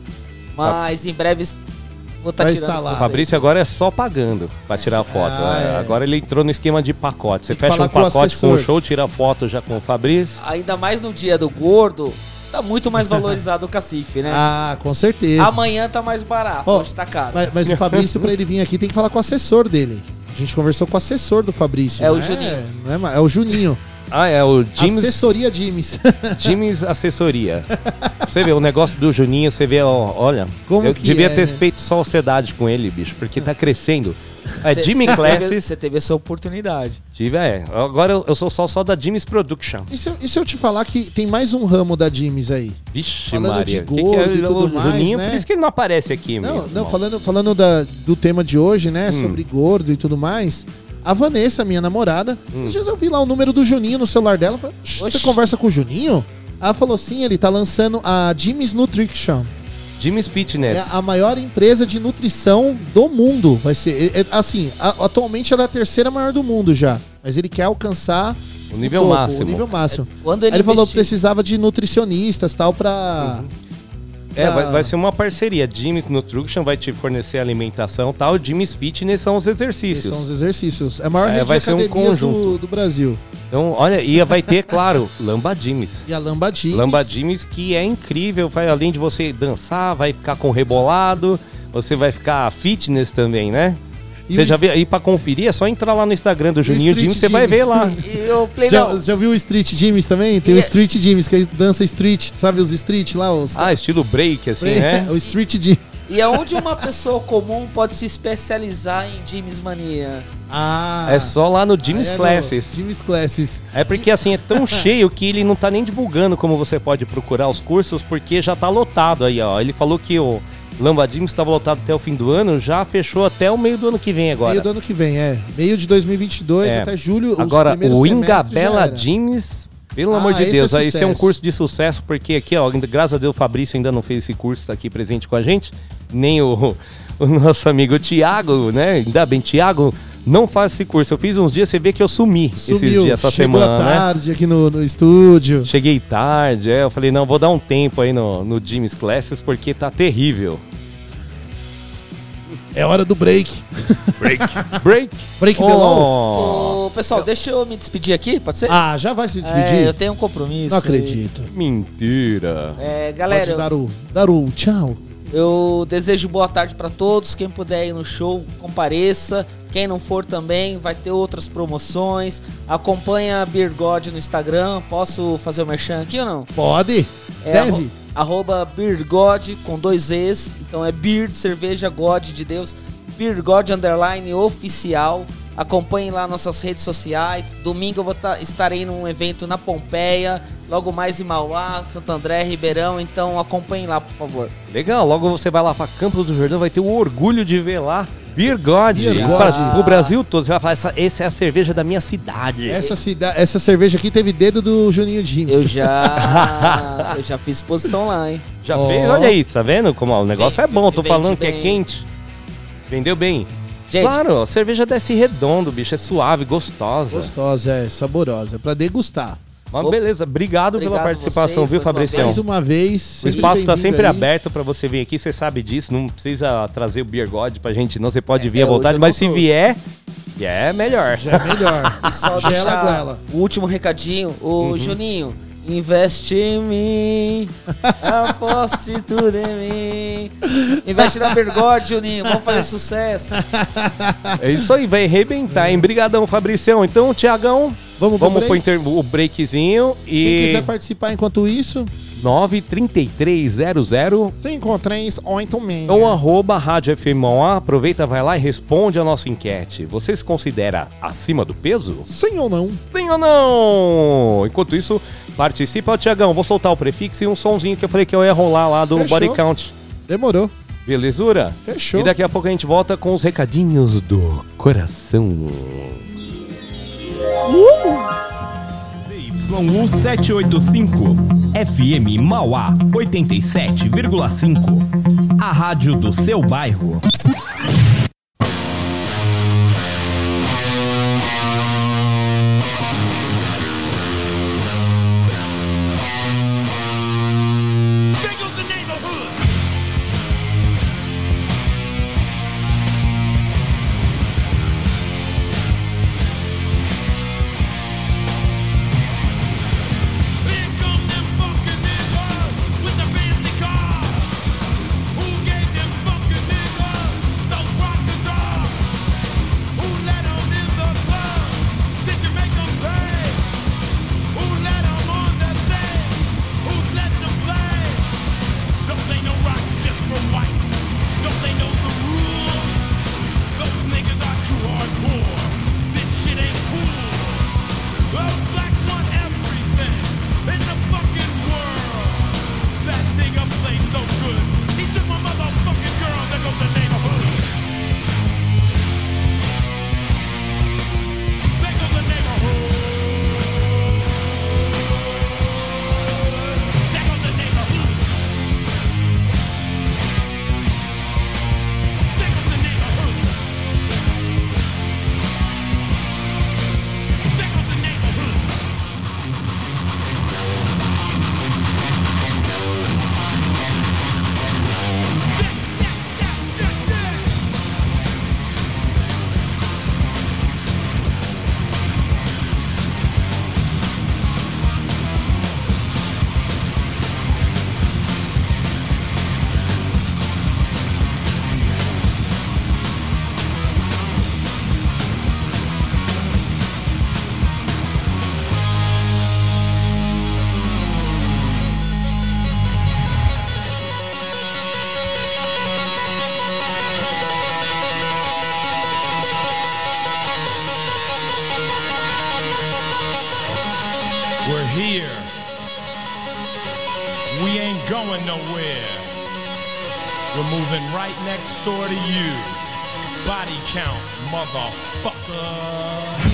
mas em breve vou estar Vai lá. O. Fabrício agora é só pagando pra tirar foto. Ah, É, é. Agora ele entrou no esquema de pacote. Você fecha um pacote com o show, tira foto já com o Fabrício. Ainda mais no dia do gordo, tá muito mais (laughs) valorizado o cacife, né? Ah, com certeza. Amanhã tá mais barato, Ó, hoje tá caro. Mas, mas o (laughs) Fabrício, pra ele vir aqui, tem que falar com o assessor dele. A gente conversou com o assessor do Fabrício. É o não Juninho. não é, é o Juninho. Ah, é o James, Assessoria Jimes. (laughs) James Assessoria. Você vê o negócio do Juninho, você vê, ó, olha. Como eu que devia é, ter feito sociedade com ele, bicho, porque tá crescendo. (laughs) É Cê- Jimmy cê teve- Classes. Você teve essa oportunidade. Tive, é. Agora eu, eu sou só, só da Jimmy's Production. E se, eu, e se eu te falar que tem mais um ramo da Jimes aí? Vixe, Falando Maria. de Que que gordo e o tudo mais, Juninho, né? por isso que ele não aparece aqui, Não, mesmo. não falando, falando da- do tema de hoje, né? Hum. Sobre gordo e tudo mais. A Vanessa, minha namorada, Hum. esses dias eu vi lá o número do Juninho no celular dela. eu Falei, "Oxe, você conversa com o Juninho? Ela falou sim, ele tá lançando a Jimmy's Nutrition. Jimmy's É Fitness. a maior empresa de nutrição do mundo. Vai ser. é- é- assim, a- atualmente ela é a terceira maior do mundo já. Mas ele quer alcançar O nível topo, máximo. O nível máximo. Quando Aí ele, ele falou que precisava de nutricionistas tal pra. É, vai, vai ser uma parceria. Jimmy's Nutrition vai te fornecer alimentação e tal. Jimmy's Fitness são os Esses exercícios. são os exercícios. É a maior É, rede vai ser um academias do, conjunto. do Brasil. Então, olha, e vai ter, claro, (laughs) Lamba Jimmy's. E a Lamba Jeans. Lamba Jimmy's que é incrível. Vai, além de você dançar, vai ficar com rebolado. Você vai ficar fitness também, né? E Você já viu? E pra conferir é só entrar lá no Instagram do Juninho Jimmy, você vai ver lá. E o Play Já, já viu o Street Gyms também? Tem E o é- Street Gyms, que é dança street, sabe os street lá? Os... Ah, estilo break, assim, né? (laughs) o Street Gym. E aonde uma pessoa comum pode se especializar em Jimmy's Mania? Ah. É só lá no Jimmy's é no Classes. Jimmy's Classes. É porque assim, é tão (laughs) cheio que ele não tá nem divulgando como você pode procurar os cursos, porque já tá lotado aí, ó. Ele falou que o Lamba Gyms estava lotado até o fim do ano, já fechou até o meio do ano que vem agora. Meio do ano que vem, é. Meio de 2022 É. até julho. Agora, o Ingabela. Gyms, pelo Ah, amor de esse Deus, é esse é um curso de sucesso, porque aqui, ó, graças a Deus o Fabrício ainda não fez esse curso, tá aqui presente com a gente, nem o, (laughs) o nosso amigo Tiago, né? Ainda bem, Tiago, não faz esse curso. Eu fiz uns dias, você vê que eu sumi esses Sumiu, dias, essa chegou semana, à né? tarde aqui no, no estúdio. Cheguei tarde, é, eu falei, não, vou dar um tempo aí no, no Jimmy's Classes, porque tá terrível. É hora do break. Break. (laughs) Break. Break the law. Oh, Ô, pessoal, deixa eu me despedir aqui, pode ser? Ah, já vai se É, despedir? eu tenho um compromisso. Não acredito. mentira. É, galera, Pode dar o, dar o tchau. Eu desejo boa tarde pra todos. Quem puder ir no show, compareça. Quem não for também, vai ter outras promoções. Acompanha a Beer God no Instagram. Posso fazer o merchan aqui ou não? Pode? É, Deve? Arro- arroba Beer God com dois Es. Então é Beer de cerveja, God de Deus. Beer God Underline Oficial. Acompanhem lá nossas redes sociais. Domingo eu vou tá- estarei num evento na Pompeia. Logo mais em Mauá, Santo André, Ribeirão. Então acompanhem lá, por favor. Legal, logo você vai lá pra Campos do Jordão, vai ter o orgulho de ver lá Beer God. Beer God. Para o Brasil todo, você vai falar, essa, essa é a cerveja da minha cidade. Essa, cida- essa cerveja aqui teve dedo do Juninho James. Eu já. (laughs) eu já fiz exposição lá, hein? Já Ó. fez? Olha aí, tá vendo como ó, o negócio é bom, tô Vende falando que é quente. Vendeu bem. Gente, Claro, a cerveja desce redondo, bicho, é suave, gostosa. Gostosa, é, saborosa. É pra degustar. Mas Opa. beleza, obrigado, pela Obrigado participação, vocês, viu, Fabricião? Mais uma vez. O espaço tá bem-vindo sempre aí. aberto pra você vir aqui, você sabe disso, não precisa trazer o Beer God pra gente, não, você pode vir É, à vontade, mas se trouxe. vier, é melhor. Já é melhor. (laughs) E só deixar o último recadinho. O Uhum. Juninho, investe em mim, aposte (laughs) tudo em mim. Investe na Bergode, Juninho, vamos fazer sucesso. É isso aí, vai arrebentar, hein? Brigadão, Fabricião. Então, Tiagão, Vamos, vamos pro inter- o breakzinho Quem e quiser participar enquanto isso, 93300 53386. ou arroba Rádio FM. Aproveita, vai lá e responde a nossa enquete. Você se considera acima do peso? Sim ou não? Sim ou não? Enquanto isso, participa, Tiagão. Vou soltar o prefixo e um sonzinho que eu falei que eu ia rolar lá do Fechou. Body Count. Demorou. Belezura? Fechou. E daqui a pouco a gente volta com os recadinhos do coração. ZY1785, FM Mauá 87,5. A rádio do seu bairro. to you. Body count, motherfucker.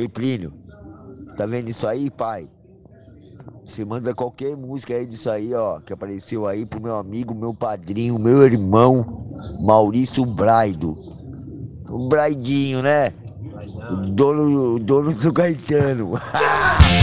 Aí Plínio, tá vendo isso aí, pai? Você manda qualquer música aí disso aí, ó, que apareceu aí pro meu amigo, meu padrinho, meu irmão, Maurício Braido. O Braidinho, né? O dono, o dono do Gaetano. (laughs)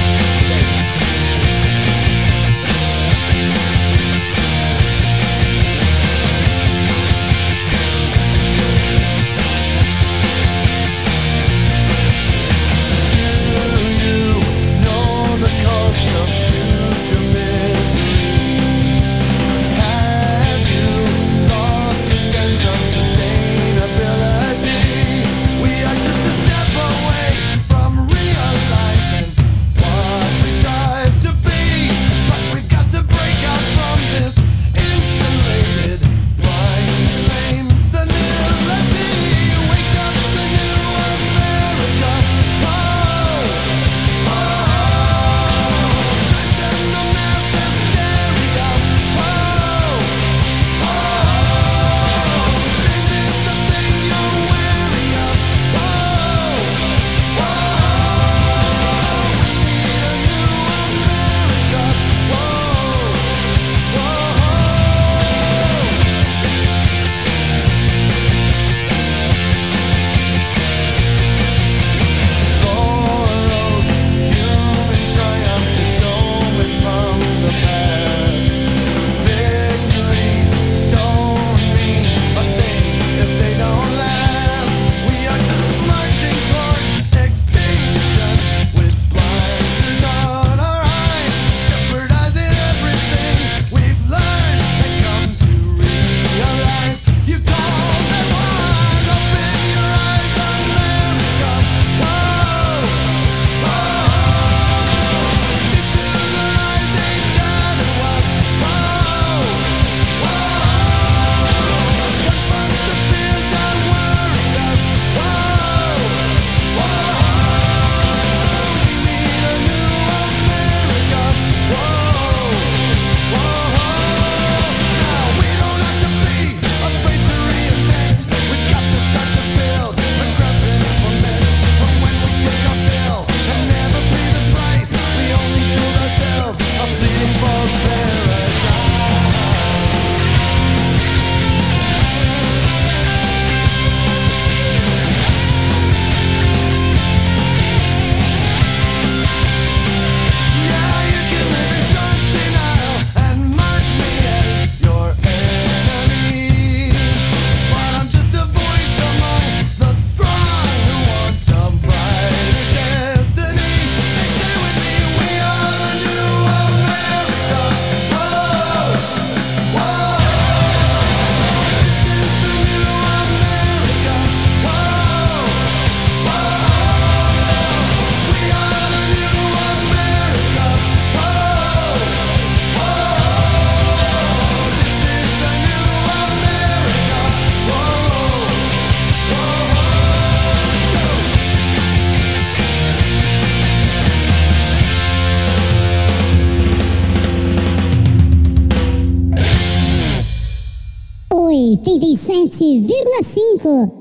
87,5.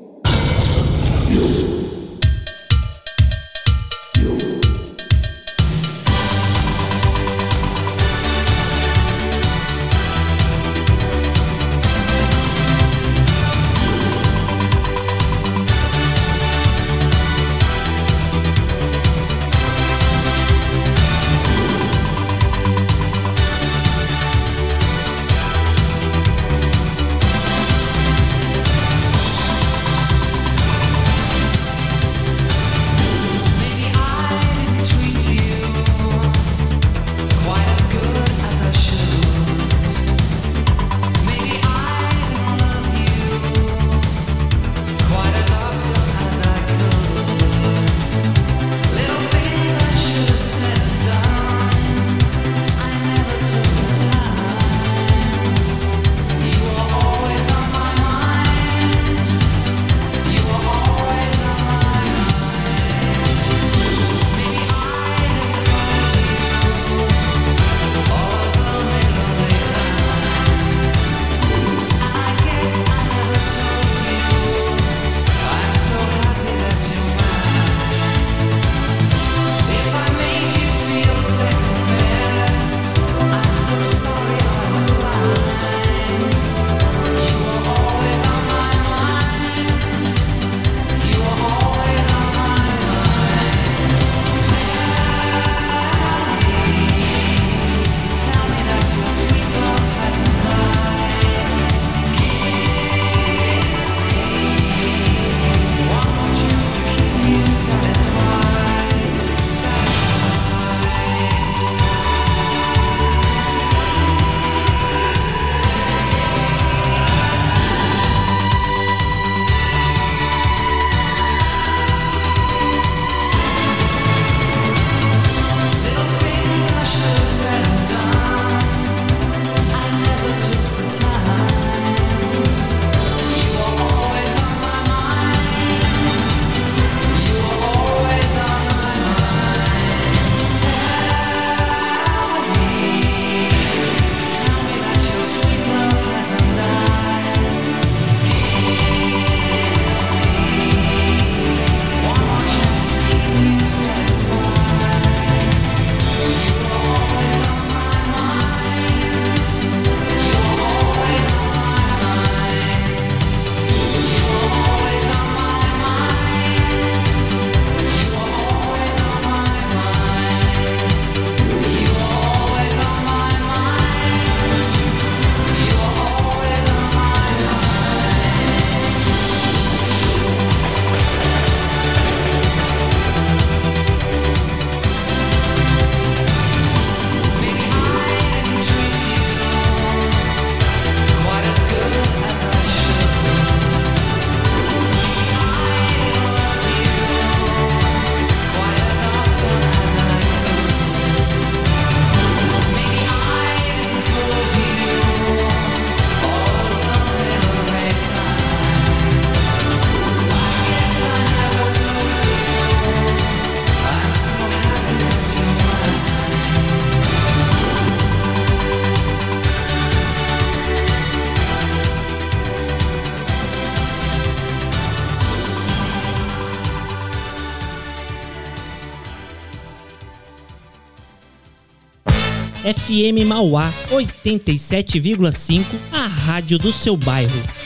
FM Mauá 87,5, a rádio do seu bairro.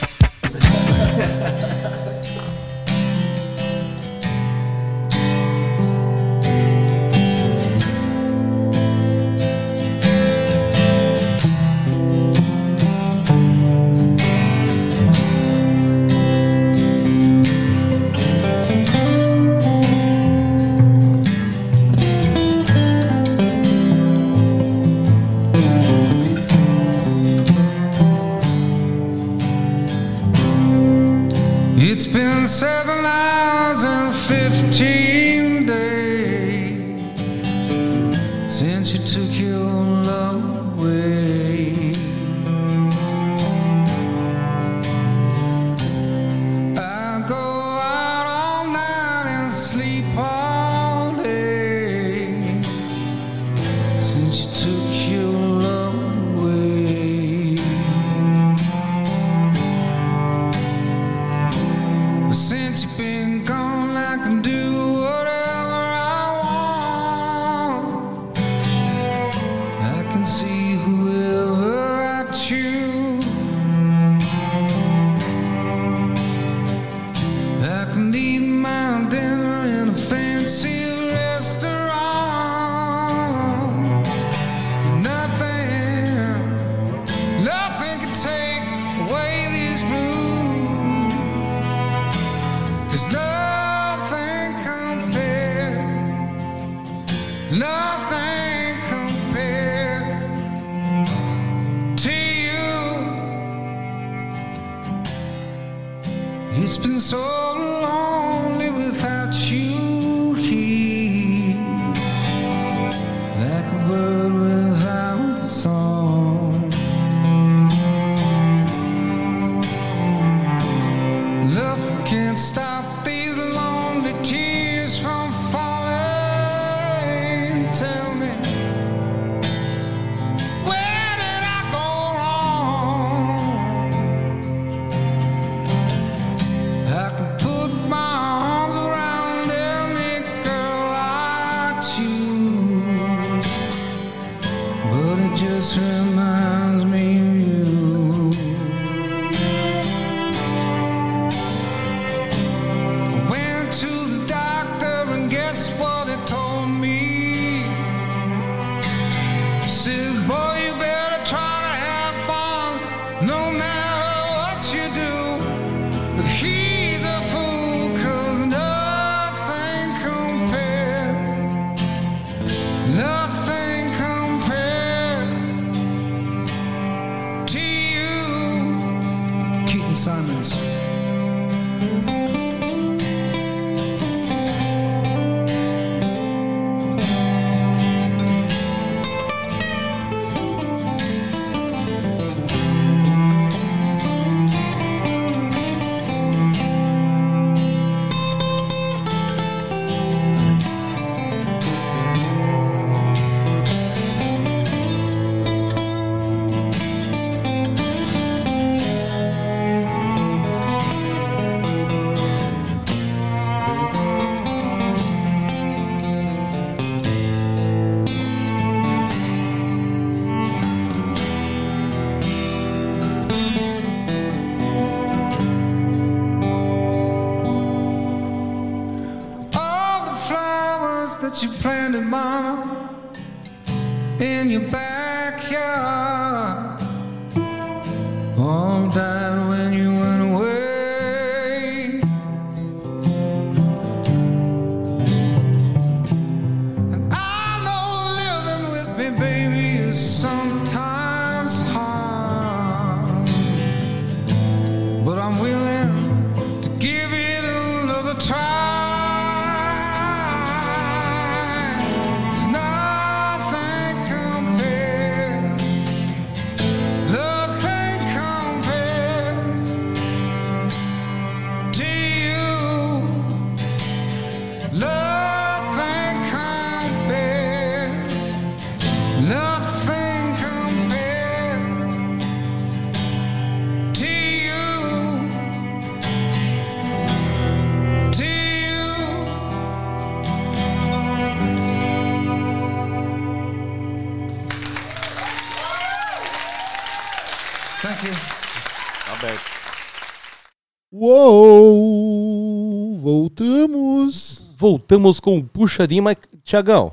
Voltamos. Com o puxadinho, mas, Tiagão,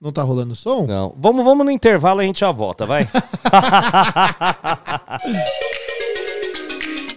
Não tá rolando som? não. Vamos, vamos no intervalo e a gente já volta, vai. (laughs)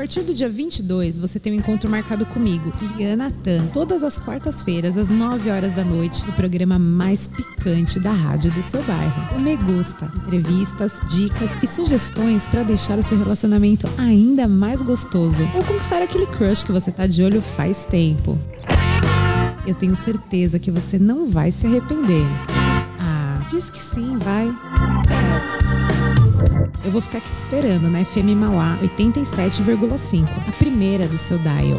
Partir do dia 22, você tem um encontro marcado comigo, Liana Tan, todas as quartas-feiras, às 9 horas da noite, no programa mais picante da rádio do seu bairro. O Me Gusta. Entrevistas, dicas e sugestões para deixar o seu relacionamento ainda mais gostoso ou conquistar aquele crush que você tá de olho faz tempo. Eu tenho certeza que você não vai se arrepender. Ah, diz que sim, vai. Eu vou ficar aqui te esperando na FM Mauá 87,5, a primeira do seu dial.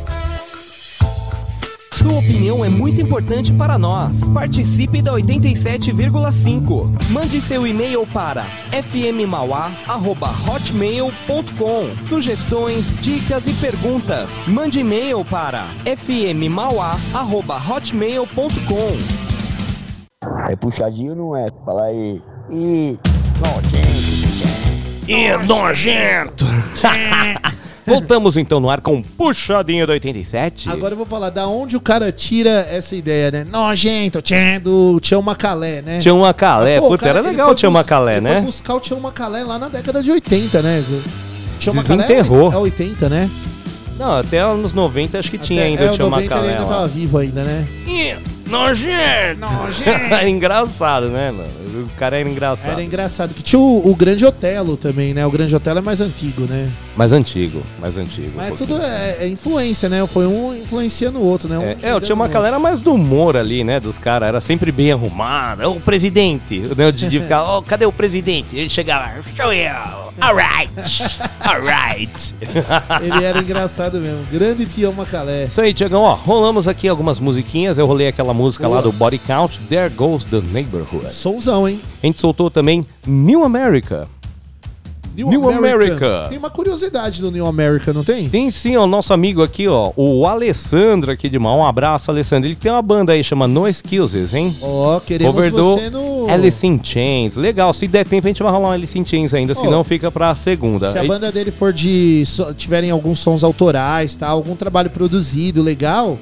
Sua opinião é muito importante para nós. Participe da 87,5. Mande seu e-mail para fmmauá@hotmail.com. Sugestões, dicas e perguntas. Mande e-mail para fmmauá@hotmail.com. É puxadinho, não é? Fala aí. E. Nojento. E nojento! (laughs) Voltamos então no ar com Puxadinho do 87. Agora eu vou falar da onde o cara tira essa ideia, né? Nojento, tchê, do Tião Macalé, né? Tião Macalé, Pô, o puta, cara, era legal o Tião Macalé, né? Foi buscar o Tião Macalé lá na década de 80, né? Tião Macalé é Desenterrou. É 80, né? Não, até anos 90 acho que tinha Até- ainda é, o Tião 90 ele Macalé ainda tava vivo ainda, né? Ih, Nojento! Era (laughs) engraçado, né, mano? O cara era engraçado. Era engraçado. Que tinha o, o Grande Otelo também, né? O Grande Otelo é mais antigo, né? Mais antigo, mais antigo. um Mas pouquinho. tudo é, é influência, né? Foi um influenciando o outro, né? Um É, é, o cuidando Tião do Macalé era mais do humor ali, né? Dos caras. Era sempre bem arrumado. Ô, presidente. (laughs) Né, o Didi ficava, ô, cadê o presidente? Ele chegava, sou eu. (laughs) Alright. Alright. (laughs) Ele era engraçado mesmo. Grande Tião Macalé. Isso aí, Tiagão, ó. Rolamos aqui algumas musiquinhas. Eu rolei aquela música lá do Body Count, There Goes the Neighborhood. Somzão, hein? A gente soltou também New America. New America. Tem uma curiosidade do New America, não tem? Tem sim, ó, o nosso amigo aqui, ó, o Alessandro aqui de mal. Um abraço, Alessandro. Ele tem uma banda aí, chama No Excuses, hein? Ó, queremos Cover do você no... Alice in Chains. Legal, se der tempo a gente vai rolar um Alice in Chains ainda, senão fica pra segunda. Se a Aí- banda dele for de. tiverem alguns sons autorais, tá? Algum trabalho produzido legal,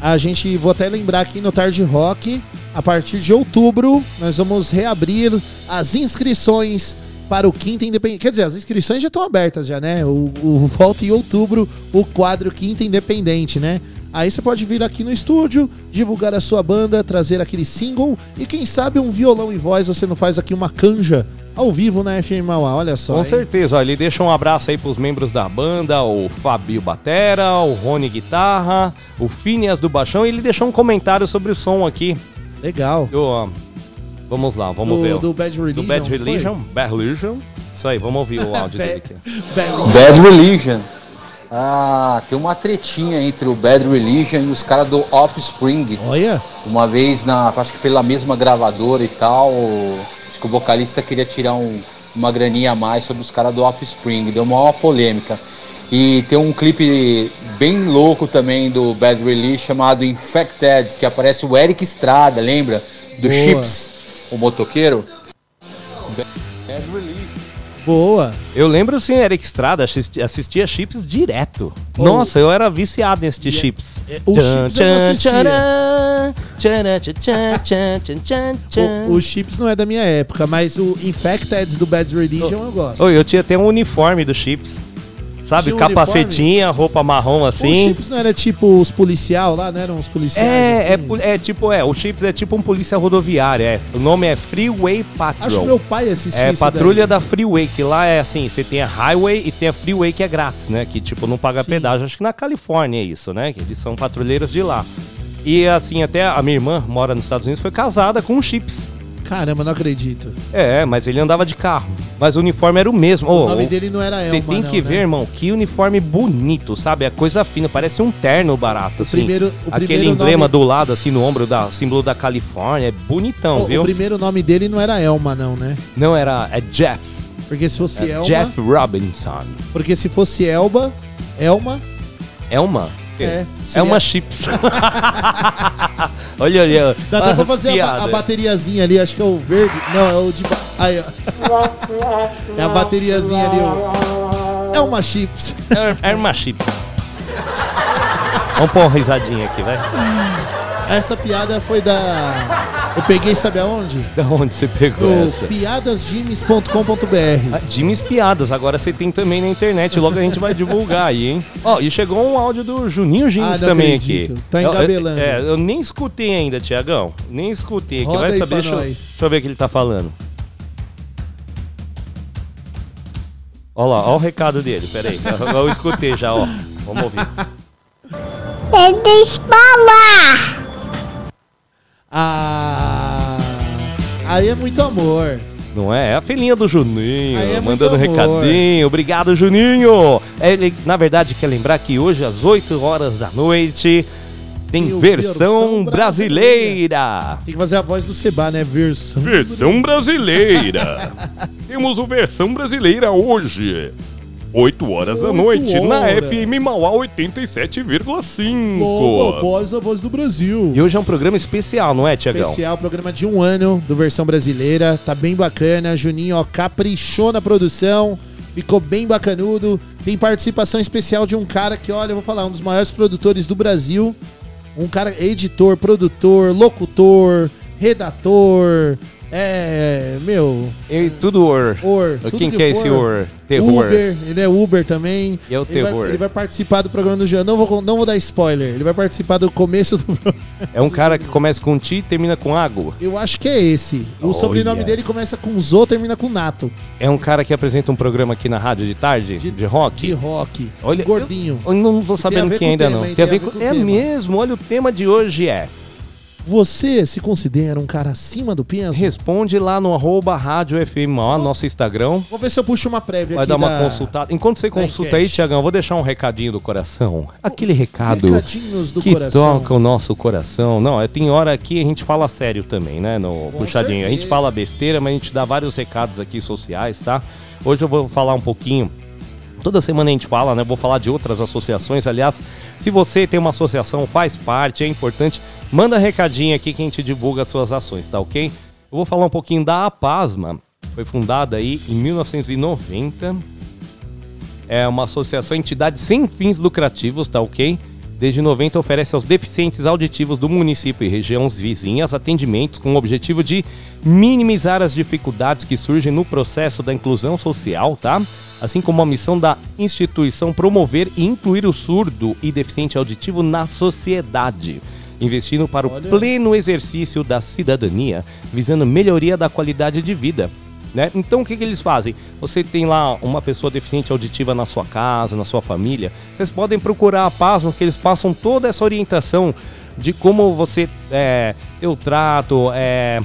a gente. Vou até lembrar aqui no Tarde Rock, a partir de outubro, nós vamos reabrir as inscrições para o Quinta Independente. Quer dizer, as inscrições já estão abertas, já, né? O, o volta em outubro o quadro Quinta Independente, né? Aí você pode vir aqui no estúdio, divulgar a sua banda, trazer aquele single e quem sabe um violão e voz você não faz aqui uma canja ao vivo na FM Mauá, olha só. Com hein? certeza, ele deixa um abraço aí pros membros da banda, o Fabio Batera, o Rony Guitarra, o Phineas do Baixão, e ele deixou um comentário sobre o som aqui. Legal. Do, ó, vamos lá, vamos Do- ver. do Bad Religion, Do Bad foi? Religion, Bad Religion. Isso aí, vamos ouvir o áudio (laughs) dele aqui. Bad Religion. Ah, tem uma tretinha entre o Bad Religion e os caras do Offspring. Olha. Uma vez, na, acho que pela mesma gravadora e tal, acho que o vocalista queria tirar um- uma graninha a mais sobre os caras do Offspring. Deu uma maior polêmica. E tem um clipe bem louco também do Bad Religion chamado Infected, que aparece o Eric Estrada, lembra? Do Boa. Chips, o motoqueiro. Bad Religion. Boa. Eu lembro sim, Eric Estrada, assisti- assistia Chips direto. Nossa, eu era viciado nesse Chips. o Tchan, Chips tchan, tchan, tchan, tchan. O, o Chips não é da minha época, mas o Infected do Bad Religion eu gosto. Oi, eu tinha até um uniforme do Chips. Sabe, Tinha capacetinha, roupa marrom O assim. Chips não era tipo os policial lá, não eram os policiais? É, é, assim? pu- é tipo, é, o Chips é tipo um polícia rodoviária, é. O nome é Freeway Patrol. Acho que meu pai assistiu É patrulha daí. da Freeway, que lá é assim, você tem a Highway e tem a Freeway que é grátis, né? Que tipo não paga Sim. pedágio. Acho que na Califórnia é isso, né? Que eles são patrulheiros de lá. E assim, até a minha irmã mora nos Estados Unidos, foi casada com um Chips. Caramba, não acredito. É, mas ele andava de carro. Mas o uniforme era o mesmo. O Ô, nome dele não era Você Elma, tem não, que né? ver, irmão, que uniforme bonito, sabe? É coisa fina, parece um terno barato, assim. primeiro- o Aquele emblema nome- do lado, assim, no ombro, da símbolo da Califórnia, é bonitão, O, viu? o primeiro nome dele não era Elma, não, né? Não, era, é Jeff. Porque se fosse É Elma. Jeff Robinson. Porque se fosse Elba, Elma. Elma? É, É seria- uma chips. (laughs) olha ali, ó. Dá até pra as fazer a, a bateriazinha ali, acho que é o verde. Não, é o de. Aí, ó. É a bateriazinha ali, ó. É uma chips. É, é uma chips. Vamos pôr uma risadinha aqui, vai. Essa piada foi da. Eu peguei, sabe aonde? (laughs) Da onde você pegou No essa? piadasjimes.com.br. Ah, Jimmy's Piadas, agora você tem também na internet, logo a gente vai divulgar aí, hein? (laughs) Ó, e chegou um áudio do Juninho Gimes Ah, não também acredito. aqui. Tá Eu- eu- engabelando. É, eu nem escutei ainda, Tiagão. Nem escutei aqui. Roda Vai aí saber, pra deixa, eu- nós. deixa eu ver o que ele tá falando. Ó lá, ó o recado dele, peraí. (laughs) Eu, eu escutei já, ó. Vamos ouvir. Eles falar. Ah. Aí é muito amor. Não é? É a filhinha do Juninho, é mandando amor. recadinho. Obrigado, Juninho. Ele, na verdade, quer lembrar que hoje, às 8 horas da noite, tem o versão, versão brasileira. Tem que fazer a voz do Seba, né? Versão. Versão brasileira. (laughs) Temos o versão brasileira hoje. 8 horas da Oito noite, na horas. FM Mauá 87,5. Logo após a voz do Brasil. E hoje é um programa especial, não é, Tiagão? Especial, programa de um ano do versão brasileira. Tá bem bacana. Juninho, ó, caprichou na produção. Ficou bem bacanudo. Tem participação especial de um cara que, olha, eu vou falar, um dos maiores produtores do Brasil. Um cara, editor, produtor, locutor, redator. É, meu. E tudo or. Or. tudo Quem que é esse or? Terror. Uber, ele é Uber também. E é o ele vai- terror. ele vai participar do programa do Jean. Não vou, não vou dar spoiler. Ele vai participar do começo do programa. É um cara que começa com ti e termina com água. Eu acho que é esse. O Olha. sobrenome dele começa com Zo, termina com Nato. É um cara que apresenta um programa aqui na rádio de tarde, de, rock. De rock. Olha, Gordinho. Eu não tô sabendo quem ainda tema, não. Tem a ver com... É tema. mesmo, olha, o tema de hoje é... Você se considera um cara acima do peso? Responde lá no arroba rádio FM Mauá, nosso Instagram. Vou ver se eu puxo uma prévia Vai aqui dar uma da- consultada. Enquanto você consulta aí. Tiagão, eu vou deixar um recadinho do coração. Aquele recado Recadinhos do que coração. toca o nosso coração. Não, é, tem hora aqui a gente fala sério também, né? No Com puxadinho. A gente certeza. fala besteira, mas a gente dá vários recados aqui sociais, tá? Hoje eu vou falar um pouquinho. Toda semana a gente fala, né? Vou falar de outras associações. Aliás, se você tem uma associação, faz parte, é importante, manda recadinho aqui que a gente divulga as suas ações, tá ok? Eu vou falar um pouquinho da APASMA. Foi fundada aí em 1990 é uma associação entidade sem fins lucrativos, tá ok? Desde 90 oferece aos deficientes auditivos do município e regiões vizinhas atendimentos com o objetivo de minimizar as dificuldades que surgem no processo da inclusão social, tá? Assim como a missão da instituição promover e incluir o surdo e deficiente auditivo na sociedade, investindo para o pleno exercício da cidadania, visando melhoria da qualidade de vida. Né? Então o que, que eles fazem? Você tem lá uma pessoa deficiente auditiva na sua casa, na sua família, vocês podem procurar a Pasmo, que eles passam toda essa orientação de como você é, ter o trato, é,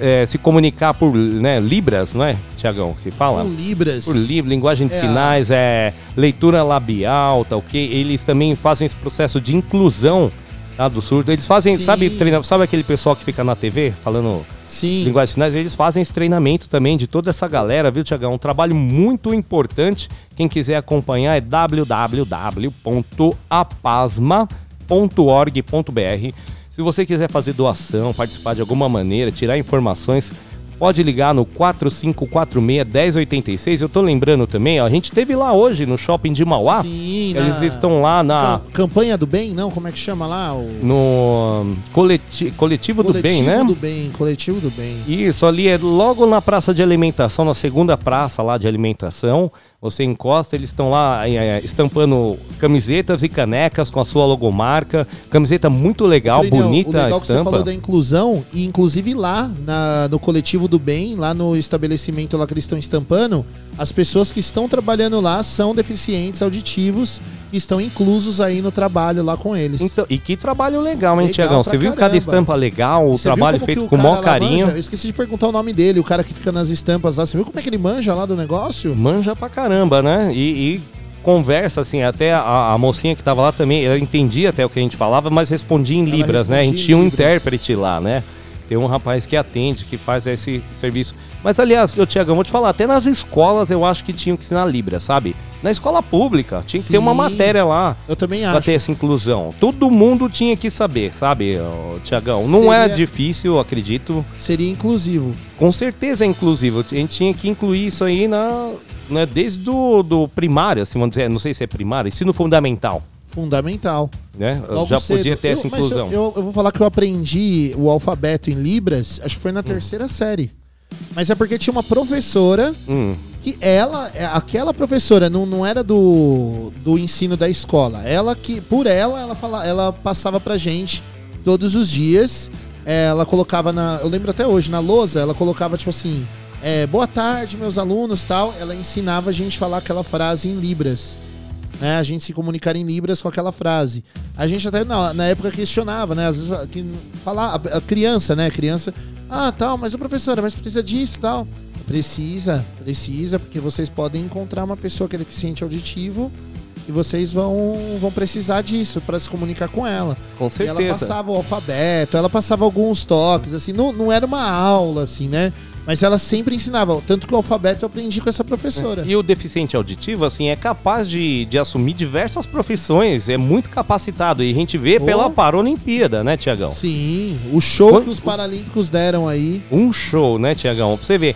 é, se comunicar por né, Libras, não é, Tiagão, que fala? Com Libras. Por Libras, linguagem de É, sinais, é, leitura labial, tá ok? Eles também fazem esse processo de inclusão tá, do surdo. Eles fazem, Sim. sabe, treina, sabe aquele pessoal que fica na TV falando Sim. linguagem de sinais? Eles fazem esse treinamento também de toda essa galera, viu, Tiagão? Um trabalho muito importante. Quem quiser acompanhar é www.apasma.org.br. Se você quiser fazer doação, participar de alguma maneira, tirar informações, pode ligar no 4546-1086. Eu tô lembrando também, ó, a gente teve lá hoje no shopping de Mauá. Sim, Eles na- estão lá na, Cam- Campanha do Bem, não? Como é que chama lá? O... no hum, coleti- coletivo, do bem, né? Coletivo do Bem, Coletivo do Bem. Isso, ali é logo na praça de alimentação, na segunda praça lá de alimentação. Você encosta, eles estão lá é, estampando camisetas e canecas com a sua logomarca. Camiseta muito legal, Plínio, bonita o legal a que você estampa. falou da inclusão, e inclusive lá na- no coletivo do bem, lá no estabelecimento lá que eles estão estampando, as pessoas que estão trabalhando lá são deficientes auditivos que estão inclusos aí no trabalho lá com eles. Então, e que trabalho legal, hein, Tiagão? Você viu caramba. cada estampa legal, o Você trabalho feito o com o maior carinho. manja? Eu esqueci de perguntar o nome dele, o cara que fica nas estampas lá. Você viu como é que ele manja lá do negócio? Manja pra caramba, né? E, e conversa, assim, até a, a mocinha que tava lá também, eu entendi até o que a gente falava, mas respondia em Ela Libras, né? A gente tinha um intérprete lá, né? Tem um rapaz que atende, que faz esse serviço. Mas, aliás, eu, Tiagão, vou te falar, até nas escolas eu acho que tinham que ensinar Libras, sabe? Na escola pública, tinha que ter uma Sim. matéria lá. Eu também Pra acho. ter essa inclusão. Todo mundo tinha que saber, sabe, Tiagão? Não é difícil, eu acredito. Seria inclusivo. Com certeza é inclusivo. A gente tinha que incluir isso aí na, né, desde do, do primário, assim, vamos dizer, não sei se é primário, ensino fundamental, Fundamental. né? Logo Já cedo. podia ter Eu- essa inclusão. Eu, eu- eu vou falar que eu aprendi o alfabeto em Libras, acho que foi na terceira série. Mas é porque tinha uma professora Hum, que ela, é, aquela professora não, não era do, do ensino da escola. Ela que, por ela, ela, fala, ela passava pra gente todos os dias. É, Ela colocava na. Eu lembro até hoje, na lousa, ela colocava, tipo assim, é, boa tarde, meus alunos tal. Ela ensinava a gente a falar aquela frase em Libras. Né, a gente se comunicar em Libras com aquela frase. A gente até na, na época questionava, né? Às vezes que falar, a, a criança, né? Criança, ah, tal, mas o professora, mas precisa disso tal. Precisa, precisa, porque vocês podem encontrar uma pessoa que é deficiente auditivo e vocês vão, vão precisar disso para se comunicar com ela. com E ela certeza. passava o alfabeto, ela passava alguns toques, assim, não, não era uma aula, assim, né? Mas ela sempre ensinava. Tanto que o alfabeto eu aprendi com essa professora. E o deficiente auditivo, assim, é capaz de, de assumir diversas profissões, é muito capacitado. E a gente vê Oh. pela Paralimpíada, né, Tiagão? Sim, o show que os Paralímpicos deram aí. Um show, né, Tiagão? Pra você ver,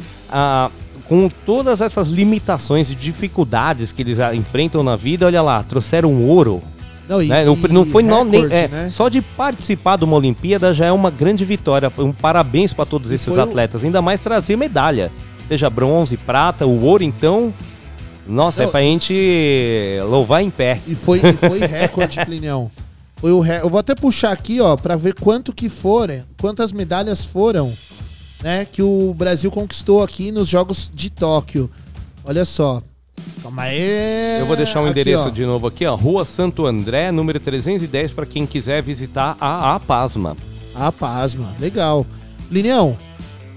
com todas essas limitações e dificuldades que eles enfrentam na vida, olha lá, trouxeram ouro. Não, e, né? E não foi não, nem, recorde, é, né? Só de participar de uma Olimpíada já é uma grande vitória. Um parabéns para todos esses foi o- atletas. Ainda mais trazer medalha. Seja bronze, prata, o ouro, então. Nossa, é Não, pra gente louvar em pé. E foi, e foi recorde, (laughs) Plinião. Foi o re... Eu vou até puxar aqui, ó, pra ver quanto que foram, quantas medalhas foram, né, que o Brasil conquistou aqui nos Jogos de Tóquio. Olha só. Calma aí. Eu vou deixar o Aqui, endereço de novo aqui, ó. Rua Santo André, número 310, para quem quiser visitar a APASMA. Ah, pasma. Legal. Linião,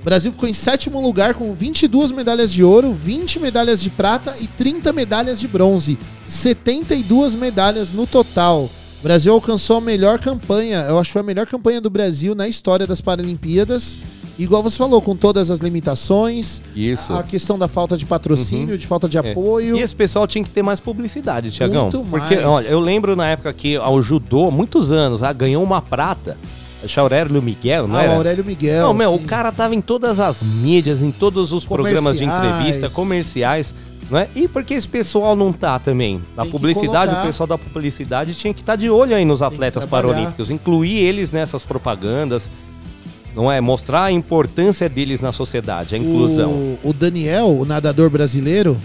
Brasil ficou em sétimo lugar com 22 medalhas de ouro, 20 medalhas de prata e 30 medalhas de bronze. 72 medalhas no total. O Brasil alcançou a melhor campanha, eu acho a melhor campanha do Brasil na história das Paralimpíadas. Igual você falou, com todas as limitações, Isso. a questão da falta de patrocínio, Uhum. de falta de É. apoio. E esse pessoal tinha que ter mais publicidade, Tiagão. Muito Porque, mais. olha, eu lembro na época que ao judô, muitos anos, ah, ganhou uma prata. Que Aurélio Miguel, não Ah, era? Aurélio Miguel. Não, meu, sim. o cara tava em todas as mídias, em todos os programas de entrevista, comerciais, não é? E por que esse pessoal não tá também? Na publicidade, o pessoal da publicidade tinha que estar de olho aí nos atletas paralímpicos, incluir eles nessas propagandas, não é? Mostrar a importância deles na sociedade, a inclusão. O, o Daniel, o nadador brasileiro,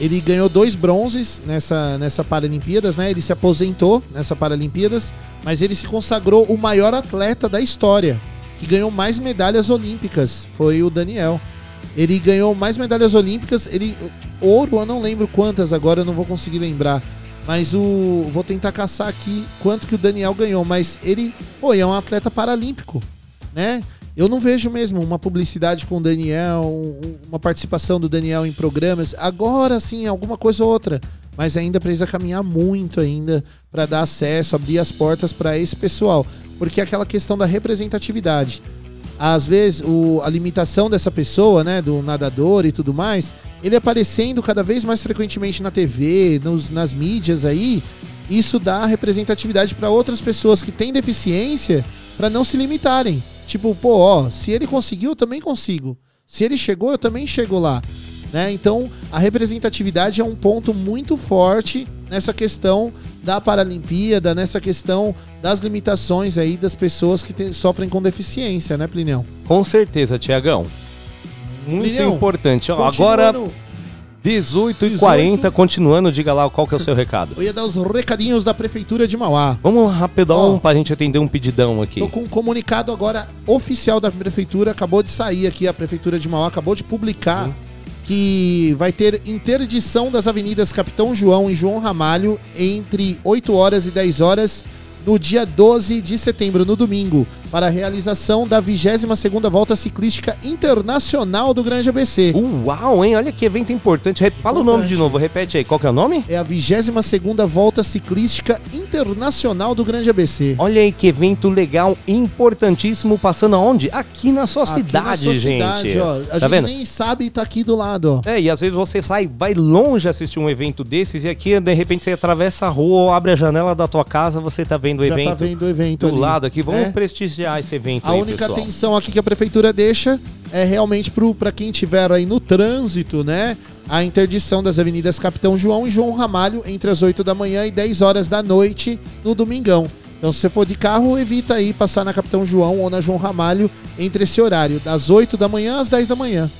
ele ganhou dois bronzes nessa, nessa Paralimpíadas, né? Ele se aposentou nessa Paralimpíadas, mas ele se consagrou o maior atleta da história, que ganhou mais medalhas olímpicas, foi o Daniel. Ele ganhou mais medalhas olímpicas, ele ouro, eu não lembro quantas agora, eu não vou conseguir lembrar. Mas o vou tentar caçar aqui quanto que o Daniel ganhou, mas ele, pô, é um atleta paralímpico, né? Eu não vejo mesmo uma publicidade com o Daniel, um- uma participação do Daniel em programas. Agora sim, alguma coisa ou outra. Mas ainda precisa caminhar muito ainda para dar acesso, abrir as portas para esse pessoal. Porque é aquela questão da representatividade. Às vezes, o- a limitação dessa pessoa, né, do nadador e tudo mais, ele aparecendo cada vez mais frequentemente na TV, nos- nas mídias aí, isso dá representatividade para outras pessoas que têm deficiência para não se limitarem. Tipo, pô, ó, se ele conseguiu, eu também consigo. Se ele chegou, eu também chego lá. Né? Então, a representatividade é um ponto muito forte nessa questão da Paralimpíada, nessa questão das limitações aí das pessoas que tem- sofrem com deficiência, né, Plinião? Com certeza, Tiagão. Muito Plinião, importante. Ó, agora, 18 e 40 continuando, diga lá qual que é o seu recado. Eu ia dar os recadinhos da Prefeitura de Mauá. Vamos lá, rapidão, Ó. pra gente atender um pedidão aqui. Tô com um comunicado agora oficial da Prefeitura, acabou de sair aqui, a Prefeitura de Mauá acabou de publicar que vai ter interdição das avenidas Capitão João e João Ramalho entre 8 horas e 10 horas no dia 12 de setembro, no domingo, para a realização da 22ª Volta Ciclística Internacional do Grande ABC. Uau, hein? Olha que evento importante. Fala o nome de novo, repete aí. Qual que é o nome? É a 22ª Volta Ciclística Internacional do Grande ABC. Olha aí que evento legal, importantíssimo, passando aonde? Aqui na sua Aqui cidade, na sua gente. cidade, ó. A tá gente vendo? nem sabe e tá aqui do lado, ó. É, e às vezes você sai, vai longe assistir um evento desses e aqui, de repente, você atravessa a rua ou abre a janela da tua casa, você tá vendo o Já evento. tá vendo o evento do ali, lado aqui. Vamos né? prestigiar esse evento A aí, única pessoal. atenção aqui que a prefeitura deixa é realmente para quem tiver aí no trânsito, né? A interdição das avenidas Capitão João e João Ramalho entre as 8 da manhã e 10 horas da noite no domingão. Então, se você for de carro, evita aí passar na Capitão João ou na João Ramalho entre esse horário, das 8 da manhã às 10 da manhã.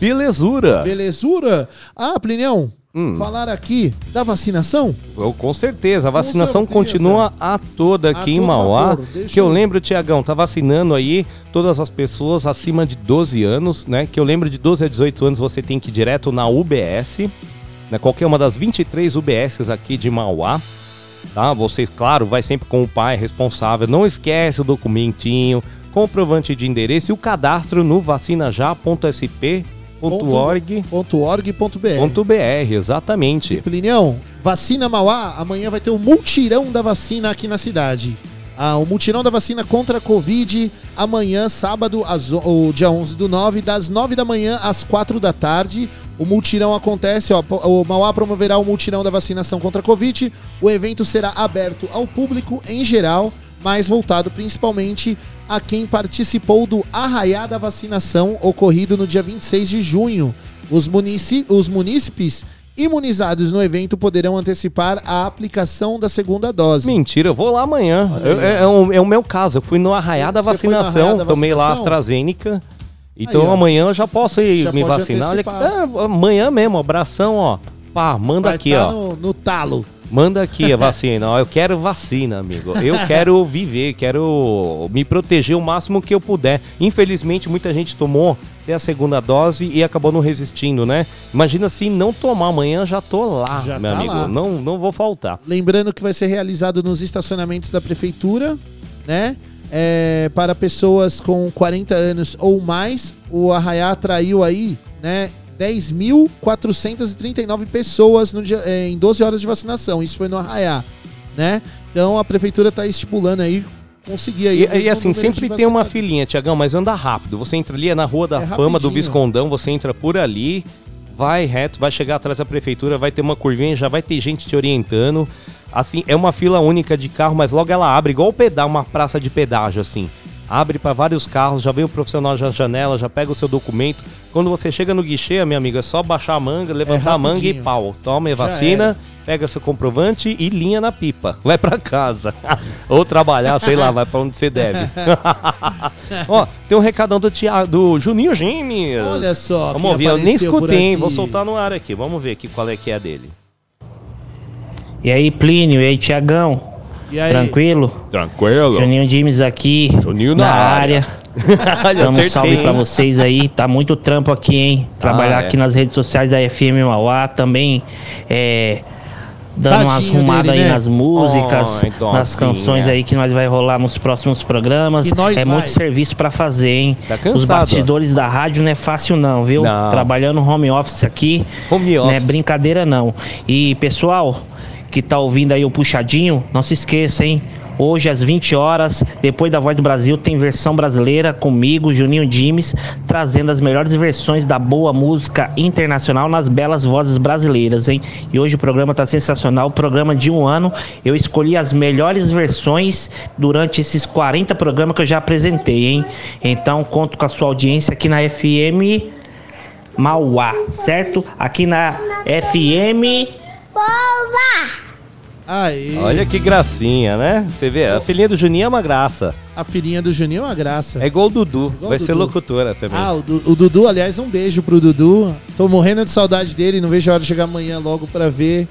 Belezura. Belezura? Ah, Plinião, Hum. falar aqui da vacinação? Eu, com certeza, a vacinação certeza. continua a toda aqui A em Mauá. Que eu eu- lembro, Tiagão, tá vacinando aí todas as pessoas acima de 12 anos, né? Que eu lembro de 12 a 18 anos você tem que ir direto na UBS, né? Qualquer uma das 23 UBSs aqui de Mauá. Tá? Você, claro, vai sempre com o pai responsável. Não esquece o documentinho, comprovante de endereço e o cadastro no vacinajá.sp.org.br. .org.br. exatamente. Plinião, vacina Mauá, amanhã vai ter o multirão da vacina aqui na cidade. Ah, o multirão da vacina contra a Covid, amanhã, sábado, às o, dia 11 do 9, das 9 da manhã às 4 da tarde. O multirão acontece, ó, o Mauá promoverá o multirão da vacinação contra a Covid. O evento será aberto ao público em geral, mas voltado principalmente a quem participou do Arraiá da Vacinação, ocorrido no dia 26 de junho. Os, munici os munícipes imunizados no evento poderão antecipar a aplicação da segunda dose. Mentira, eu vou lá amanhã. Eu- é, é o, é o meu caso. Eu fui no arraiá da vacinação, da tomei lá a? AstraZeneca. Então Aí, amanhã eu já posso ir Já me vacinar. Olha ah, amanhã mesmo, abração, ó. Pá, manda Vai aqui, tá ó. No, no talo. Manda aqui a vacina. Ó, eu quero vacina, amigo. Eu (laughs) quero viver, quero me proteger o máximo que eu puder. Infelizmente, muita gente tomou até a segunda dose e acabou não resistindo, né? Imagina se não tomar amanhã, já tô lá, Já meu tá amigo. lá. Não, não vou faltar. Lembrando que vai ser realizado nos estacionamentos da prefeitura, né? É, para pessoas com 40 anos ou mais, o Arraiá atraiu aí, né? 10.439 pessoas no dia, é, em 12 horas de vacinação. Isso foi no Arraiá, né? Então a prefeitura está estipulando aí conseguir aí. E, e assim, sempre tem uma filinha, Tiagão, mas anda rápido. Você entra ali, é na Rua da É Fama do rapidinho. Viscondão, você entra por ali, vai reto, vai chegar atrás da prefeitura, vai ter uma curvinha, já vai ter gente te orientando. Assim, é uma fila única de carro, mas logo ela abre, igual o pedal, uma praça de pedágio, assim. Abre para vários carros, já vem o profissional na janela, já pega o seu documento. Quando você chega no guichê, minha amiga, é só baixar a manga, levantar a manga e pau. Toma a vacina, pega seu comprovante e linha na pipa. (laughs) Vai pra casa. (laughs) Ou trabalhar, sei lá, vai pra onde você deve. (laughs) Ó, tem um recadão do, Tia, do Juninho Gimes. Olha só, Vamos ouvir, eu nem escutei, hein? Vou soltar no ar aqui. Vamos ver aqui qual é que é dele. E aí, Plínio, e aí, Tiagão? E aí? Tranquilo? Tranquilo. Juninho Dimes aqui. Juninho na na área. área. (laughs) Dá um salve pra vocês aí. Tá muito trampo aqui, hein? Trabalhar Ah, é. aqui nas redes sociais da FM Mauá. Também é, dando umas Tadinho rumadas dele, aí né? nas músicas, Ai, Dozinha. nas canções aí que nós vai rolar nos próximos programas. É vai. muito serviço pra fazer, hein? Tá Os cansado. bastidores da rádio não é fácil não, viu? Não. Trabalhando home office aqui. Home Não é office. brincadeira não. E pessoal que tá ouvindo aí o puxadinho, não se esqueça, hein? Hoje às 20 horas, depois da Voz do Brasil, tem versão brasileira comigo, Juninho Dimes, trazendo as melhores versões da boa música internacional nas belas vozes brasileiras, hein? E hoje o programa tá sensacional, programa de um ano. Eu escolhi as melhores versões durante esses 40 programas que eu já apresentei, hein? Então conto com a sua audiência aqui na FM Mauá, certo? Aqui na FM Ah, Aí. Olha que gracinha, né? Você vê, a filhinha do Juninho é uma graça. A filhinha do Juninho é uma graça. É igual o Dudu, Igual vai o ser Dudu. locutora também. Ah, o, Du- o Dudu, aliás, um beijo pro Dudu. Tô morrendo de saudade dele, não vejo a hora de chegar amanhã logo pra ver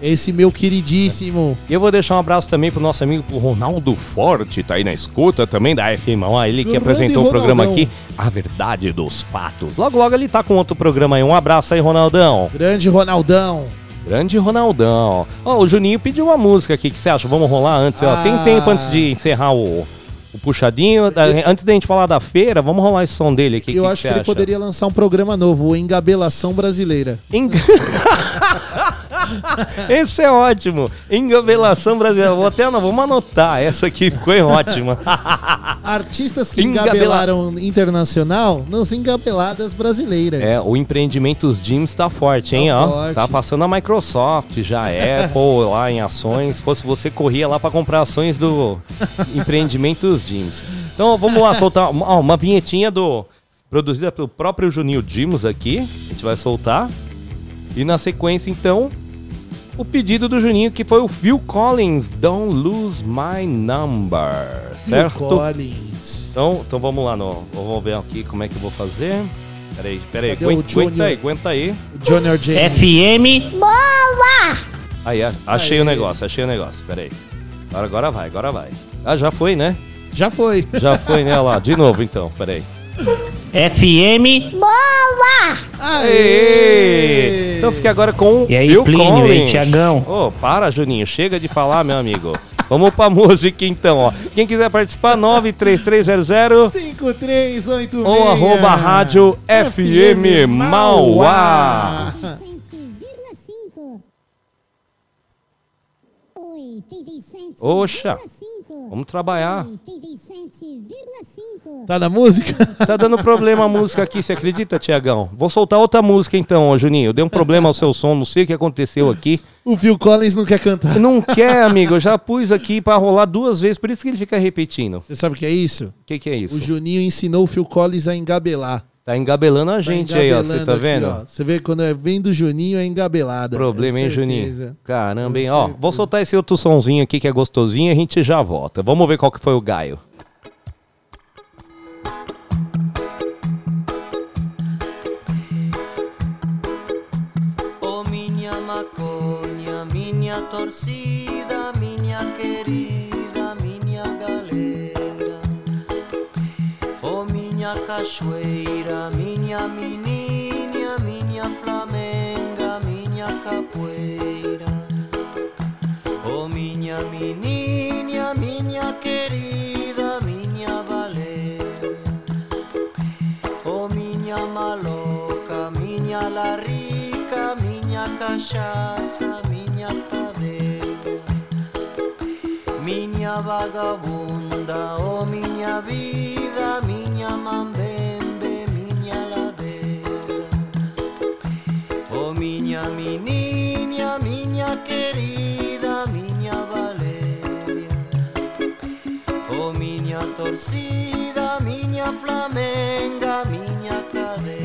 esse meu queridíssimo. E eu vou deixar um abraço também pro nosso amigo pro Ronaldo Forte, tá aí na escuta também da FM, ó, ele que apresentou o programa aqui, A Verdade dos Fatos. Logo, logo ele tá com outro programa aí. Um abraço aí, Ronaldão. Grande Ronaldão. Grande Ronaldão. Ó, o Juninho pediu uma música aqui, o que você acha? Vamos rolar antes? Ó, tem Ah. tempo antes de encerrar o, o puxadinho. Da- antes da gente falar da feira, vamos rolar esse som dele aqui. eu que acho você que ele acha? poderia lançar um programa novo, o Engabelação Brasileira. (laughs) (laughs) Esse é ótimo. Engabelação brasileira. Vou até, não, vamos anotar. Essa aqui ficou ótima. (laughs) Artistas que Engabela- engabelaram internacional nas engabeladas brasileiras. É, o Empreendimentos Gyms tá forte, hein, Tá ó. forte. Tá passando a Microsoft, já Apple (laughs) lá em ações. Se fosse você, corria lá pra comprar ações do Empreendimentos Gyms. Então, vamos lá soltar uma, ó, uma vinhetinha do produzida pelo próprio Juninho Dimos aqui. A gente vai soltar. E na sequência, então, o pedido do Juninho, que foi o Phil Collins, Don't Lose My Number, Phil certo? Collins. Então, então vamos lá, no, vamos ver aqui como é que eu vou fazer. Peraí, peraí, Cadê aguenta, aguenta aí, aguenta aí. Junior James. FM. Boa! Aí, achei Aí. o negócio, achei o negócio, peraí. Agora, agora vai, agora vai. Ah, já foi, né? Já foi. Já foi, né? Olha lá, de novo então, peraí. FM. Boa! Aê! Então fique agora com E aí, Phil Plínio, e aí, Collins. Tiagão? Ô, para, Juninho, chega de falar, meu amigo. Vamos pra (laughs) música então, ó. Quem quiser participar, 93300 5386. ou arroba rádio FM Mauá. Oxa, vamos trabalhar. Tá na música? (laughs) Tá dando problema a música aqui, você acredita, Tiagão? Vou soltar outra música então, ó, Juninho. Deu um problema ao seu som, não sei o que aconteceu aqui. O Phil Collins não quer cantar. Não quer, amigo. Eu já pus aqui pra rolar duas vezes, por isso que ele fica repetindo. Você sabe o que é isso? O que, que é isso? O Juninho ensinou o Phil Collins a engabelar. Tá engabelando a gente aí, ó. Você engabelando tá aqui, vendo? ó. Você vê quando é vem do Juninho é engabelada. Problema, é hein. Juninho? Caramba, hein? Ó, vou soltar esse outro sonzinho aqui que é gostosinho e a gente já volta. Vamos ver qual que foi o gaio. Oh minha maconha, minha torcida, minha querida, na cachoeira, miña menininha, miña flamenga, miña capoeira. Oh, miña menininha, miña querida, miña valer. Oh, miña maloca, miña la rica, miña cachaça, miña cadeira. Miña vagabunda, oh, miña vida. Miña, mi niña, miña querida, miña Valeria. O oh, miña torcida, miña flamenga, miña cadera.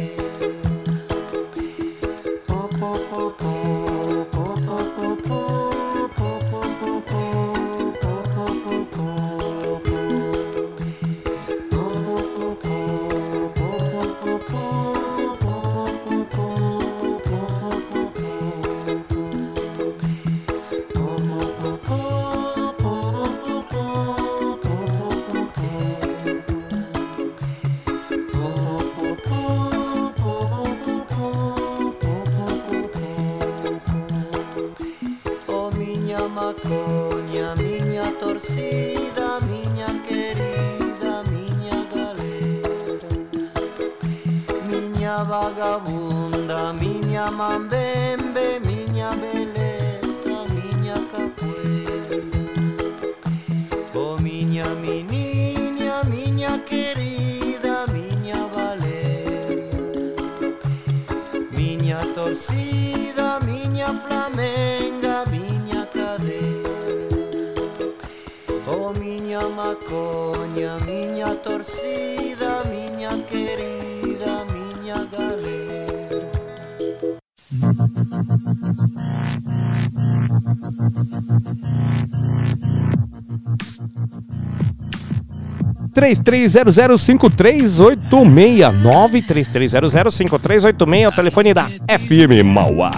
33005386 933005386 é o telefone da FM Mauá.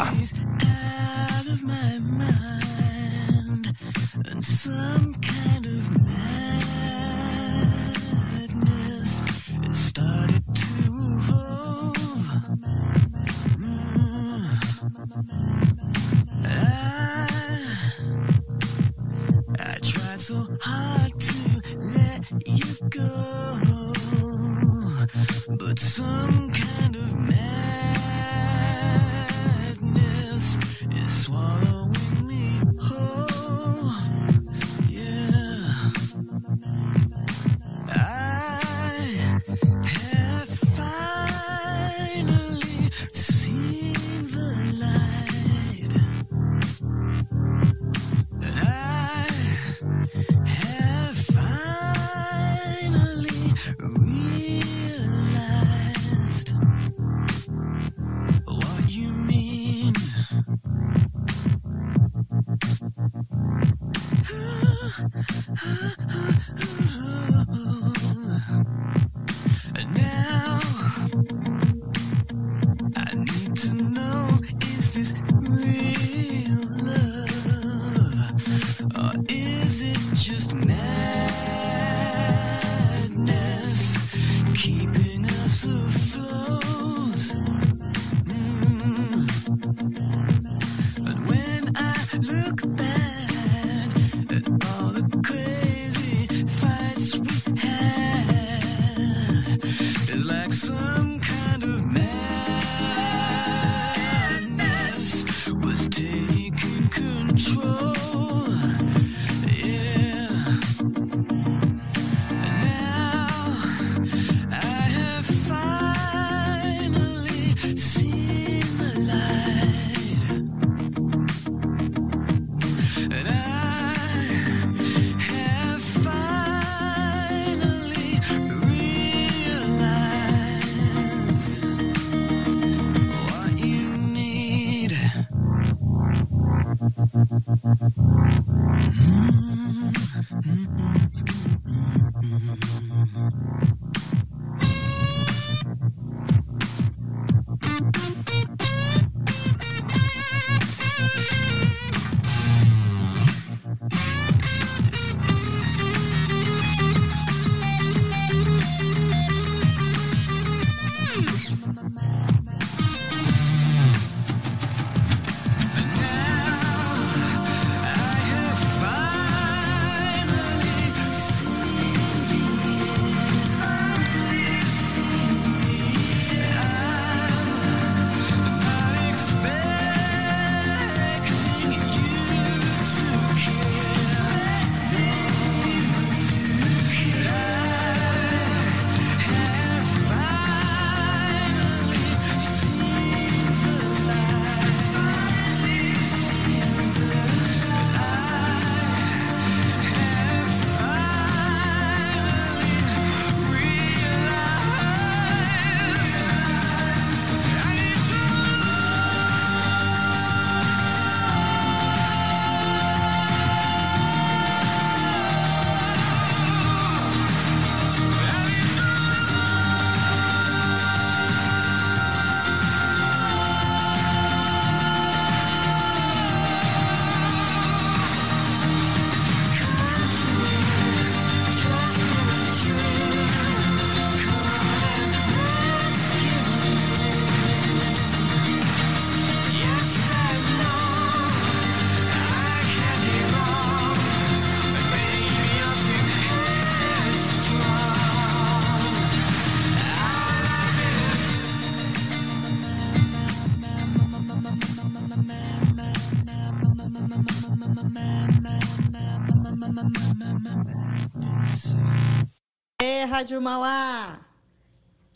Rádio Malá!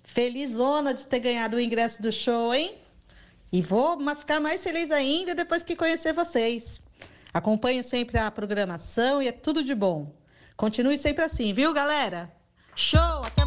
Felizona de ter ganhado o ingresso do show, hein? E vou ficar mais feliz ainda depois que conhecer vocês. Acompanho sempre a programação e é tudo de bom. Continue sempre assim, viu, galera? Show! Até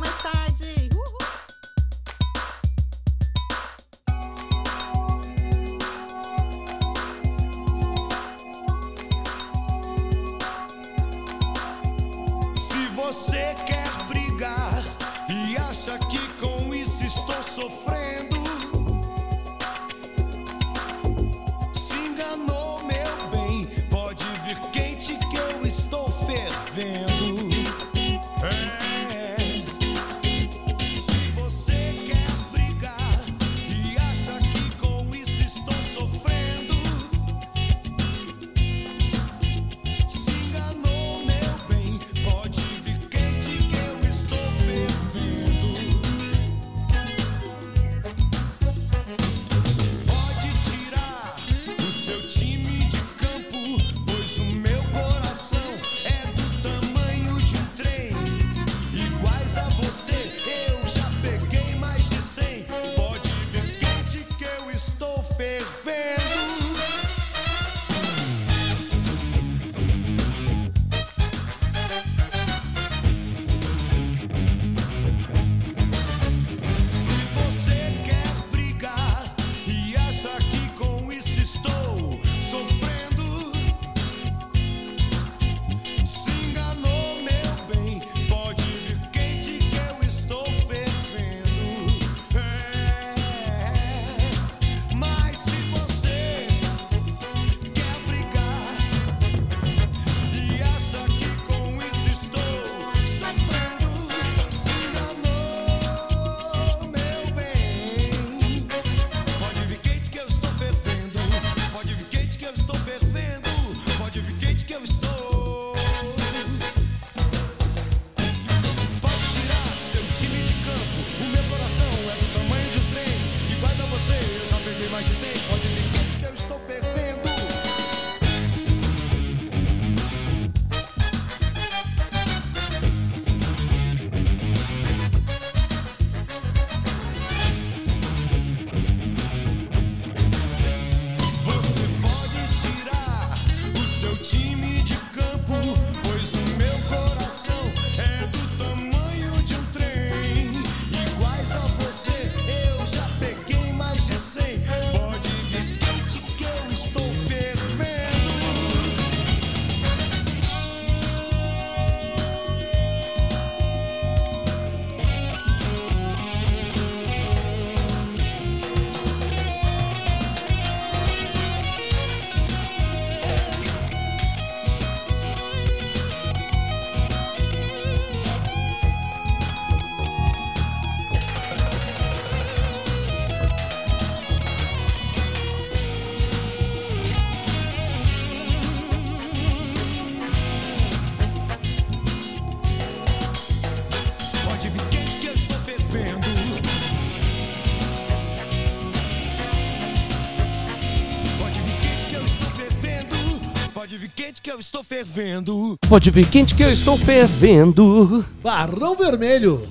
que eu estou fervendo. Pode vir quente que eu estou fervendo. Barrão Vermelho.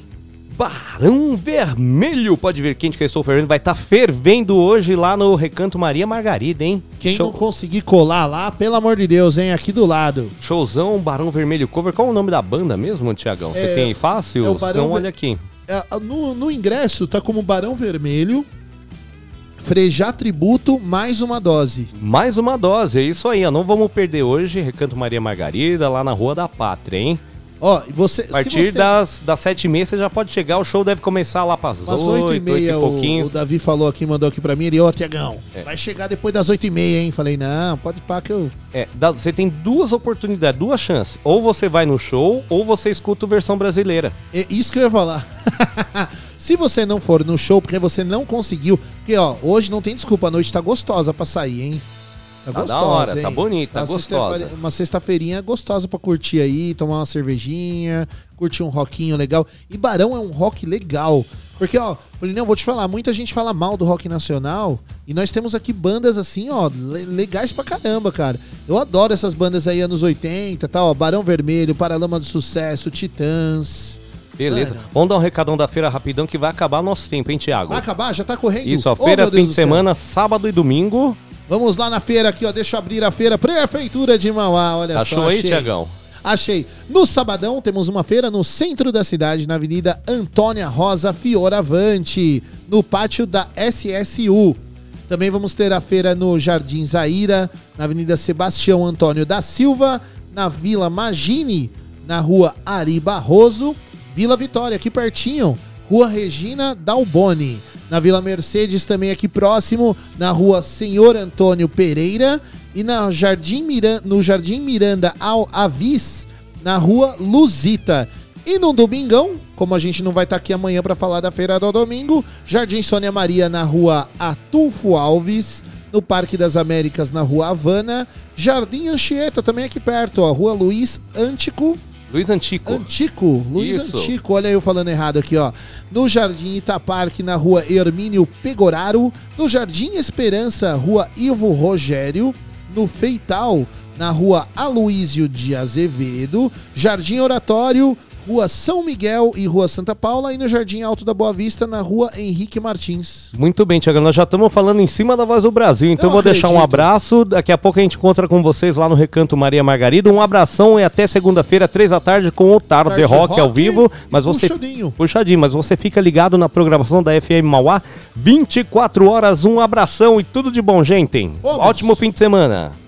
Barão Vermelho, pode vir quente que eu estou fervendo. Vai estar fervendo hoje lá no Recanto Maria Margarida, hein? Quem Show- não conseguir colar lá, pelo amor de Deus, hein? Aqui do lado. Showzão Barão Vermelho Cover. Qual é o nome da banda mesmo, Tiagão? Você É, tem aí fácil? é o Barão Então Ver- olha aqui. É, No, no ingresso tá como Barão Vermelho, Frejá Tributo, mais uma dose. Mais uma dose, é isso aí, ó. Não vamos perder hoje, Recanto Maria Margarida, lá na Rua da Pátria, hein? Ó, você. A partir das, das sete e meia você já pode chegar, o show deve começar lá para as oito, 8 e oito meia, o, o Davi falou aqui, mandou aqui pra mim, ele, ô, Tiagão, É. vai chegar depois das 8 e meia, hein? Falei, não, pode pá que eu... É, você tem duas oportunidades, duas chances. Ou você vai no show, ou você escuta a versão brasileira. É isso que eu ia falar. (laughs) Se você não for no show, porque você não conseguiu... Porque, ó, hoje não tem desculpa, a noite tá gostosa pra sair, hein? Tá Tá da hora, tá bonita, tá Uma gostosa. sexta- Uma sexta-feirinha gostosa pra curtir aí, tomar uma cervejinha, curtir um rockinho legal. E Barão é um rock legal. Porque, ó, Paulinho, vou te falar, muita gente fala mal do rock nacional e nós temos aqui bandas assim, ó, le- legais pra caramba, cara. Eu adoro essas bandas aí anos 80, tal, ó, Barão Vermelho, Paralama do Sucesso, Titãs. Beleza. Mano. Vamos dar um recadão da feira rapidão que vai acabar nosso tempo, hein, Thiago? Vai acabar? Já tá correndo? Isso, a Oh, feira Deus fim de semana, sábado e domingo. Vamos lá na feira aqui, ó. Deixa eu abrir a feira. Prefeitura de Mauá, olha Achou só. aí, achei. Tiagão? Achei. No sabadão temos uma feira no centro da cidade, na Avenida Antônia Rosa Fioravante, no pátio da SSU. Também vamos ter a feira no Jardim Zaira, na Avenida Sebastião Antônio da Silva, na Vila Magine, na Rua Ari Barroso, Vila Vitória, aqui pertinho, Rua Regina Dalboni. Na Vila Mercedes, também aqui próximo, na Rua Senhor Antônio Pereira. E na Jardim Miran- no Jardim Miranda ao Avis, na Rua Luzita. E no domingão, como a gente não vai estar aqui amanhã para falar da feira do domingo, Jardim Sônia Maria na Rua Atulfo Alves, no Parque das Américas na Rua Havana, Jardim Anchieta também aqui perto, ó, Rua Luiz Antico, Luiz Antico. Antico, Luiz Isso. Antico, olha eu falando errado aqui, ó. No Jardim Itaparque, na rua Hermínio Pegoraro. No Jardim Esperança, rua Ivo Rogério. No Feital, na rua Aloísio de Azevedo. Jardim Oratório, rua São Miguel e rua Santa Paula. E no Jardim Alto da Boa Vista, na rua Henrique Martins. Muito bem, Tiagão. Nós já estamos falando em cima da voz do Brasil. Então Eu vou deixar um acredito. abraço. Daqui a pouco a gente encontra com vocês lá no Recanto Maria Margarida. Um abração e até segunda-feira, três da tarde, com o Tarde, Tarde Rock, ao Rock vivo. Mas você. puxadinho. Puxadinho, mas você fica ligado na programação da FM Mauá 24 horas. Um abração e tudo de bom, gente. Vamos. Ótimo fim de semana.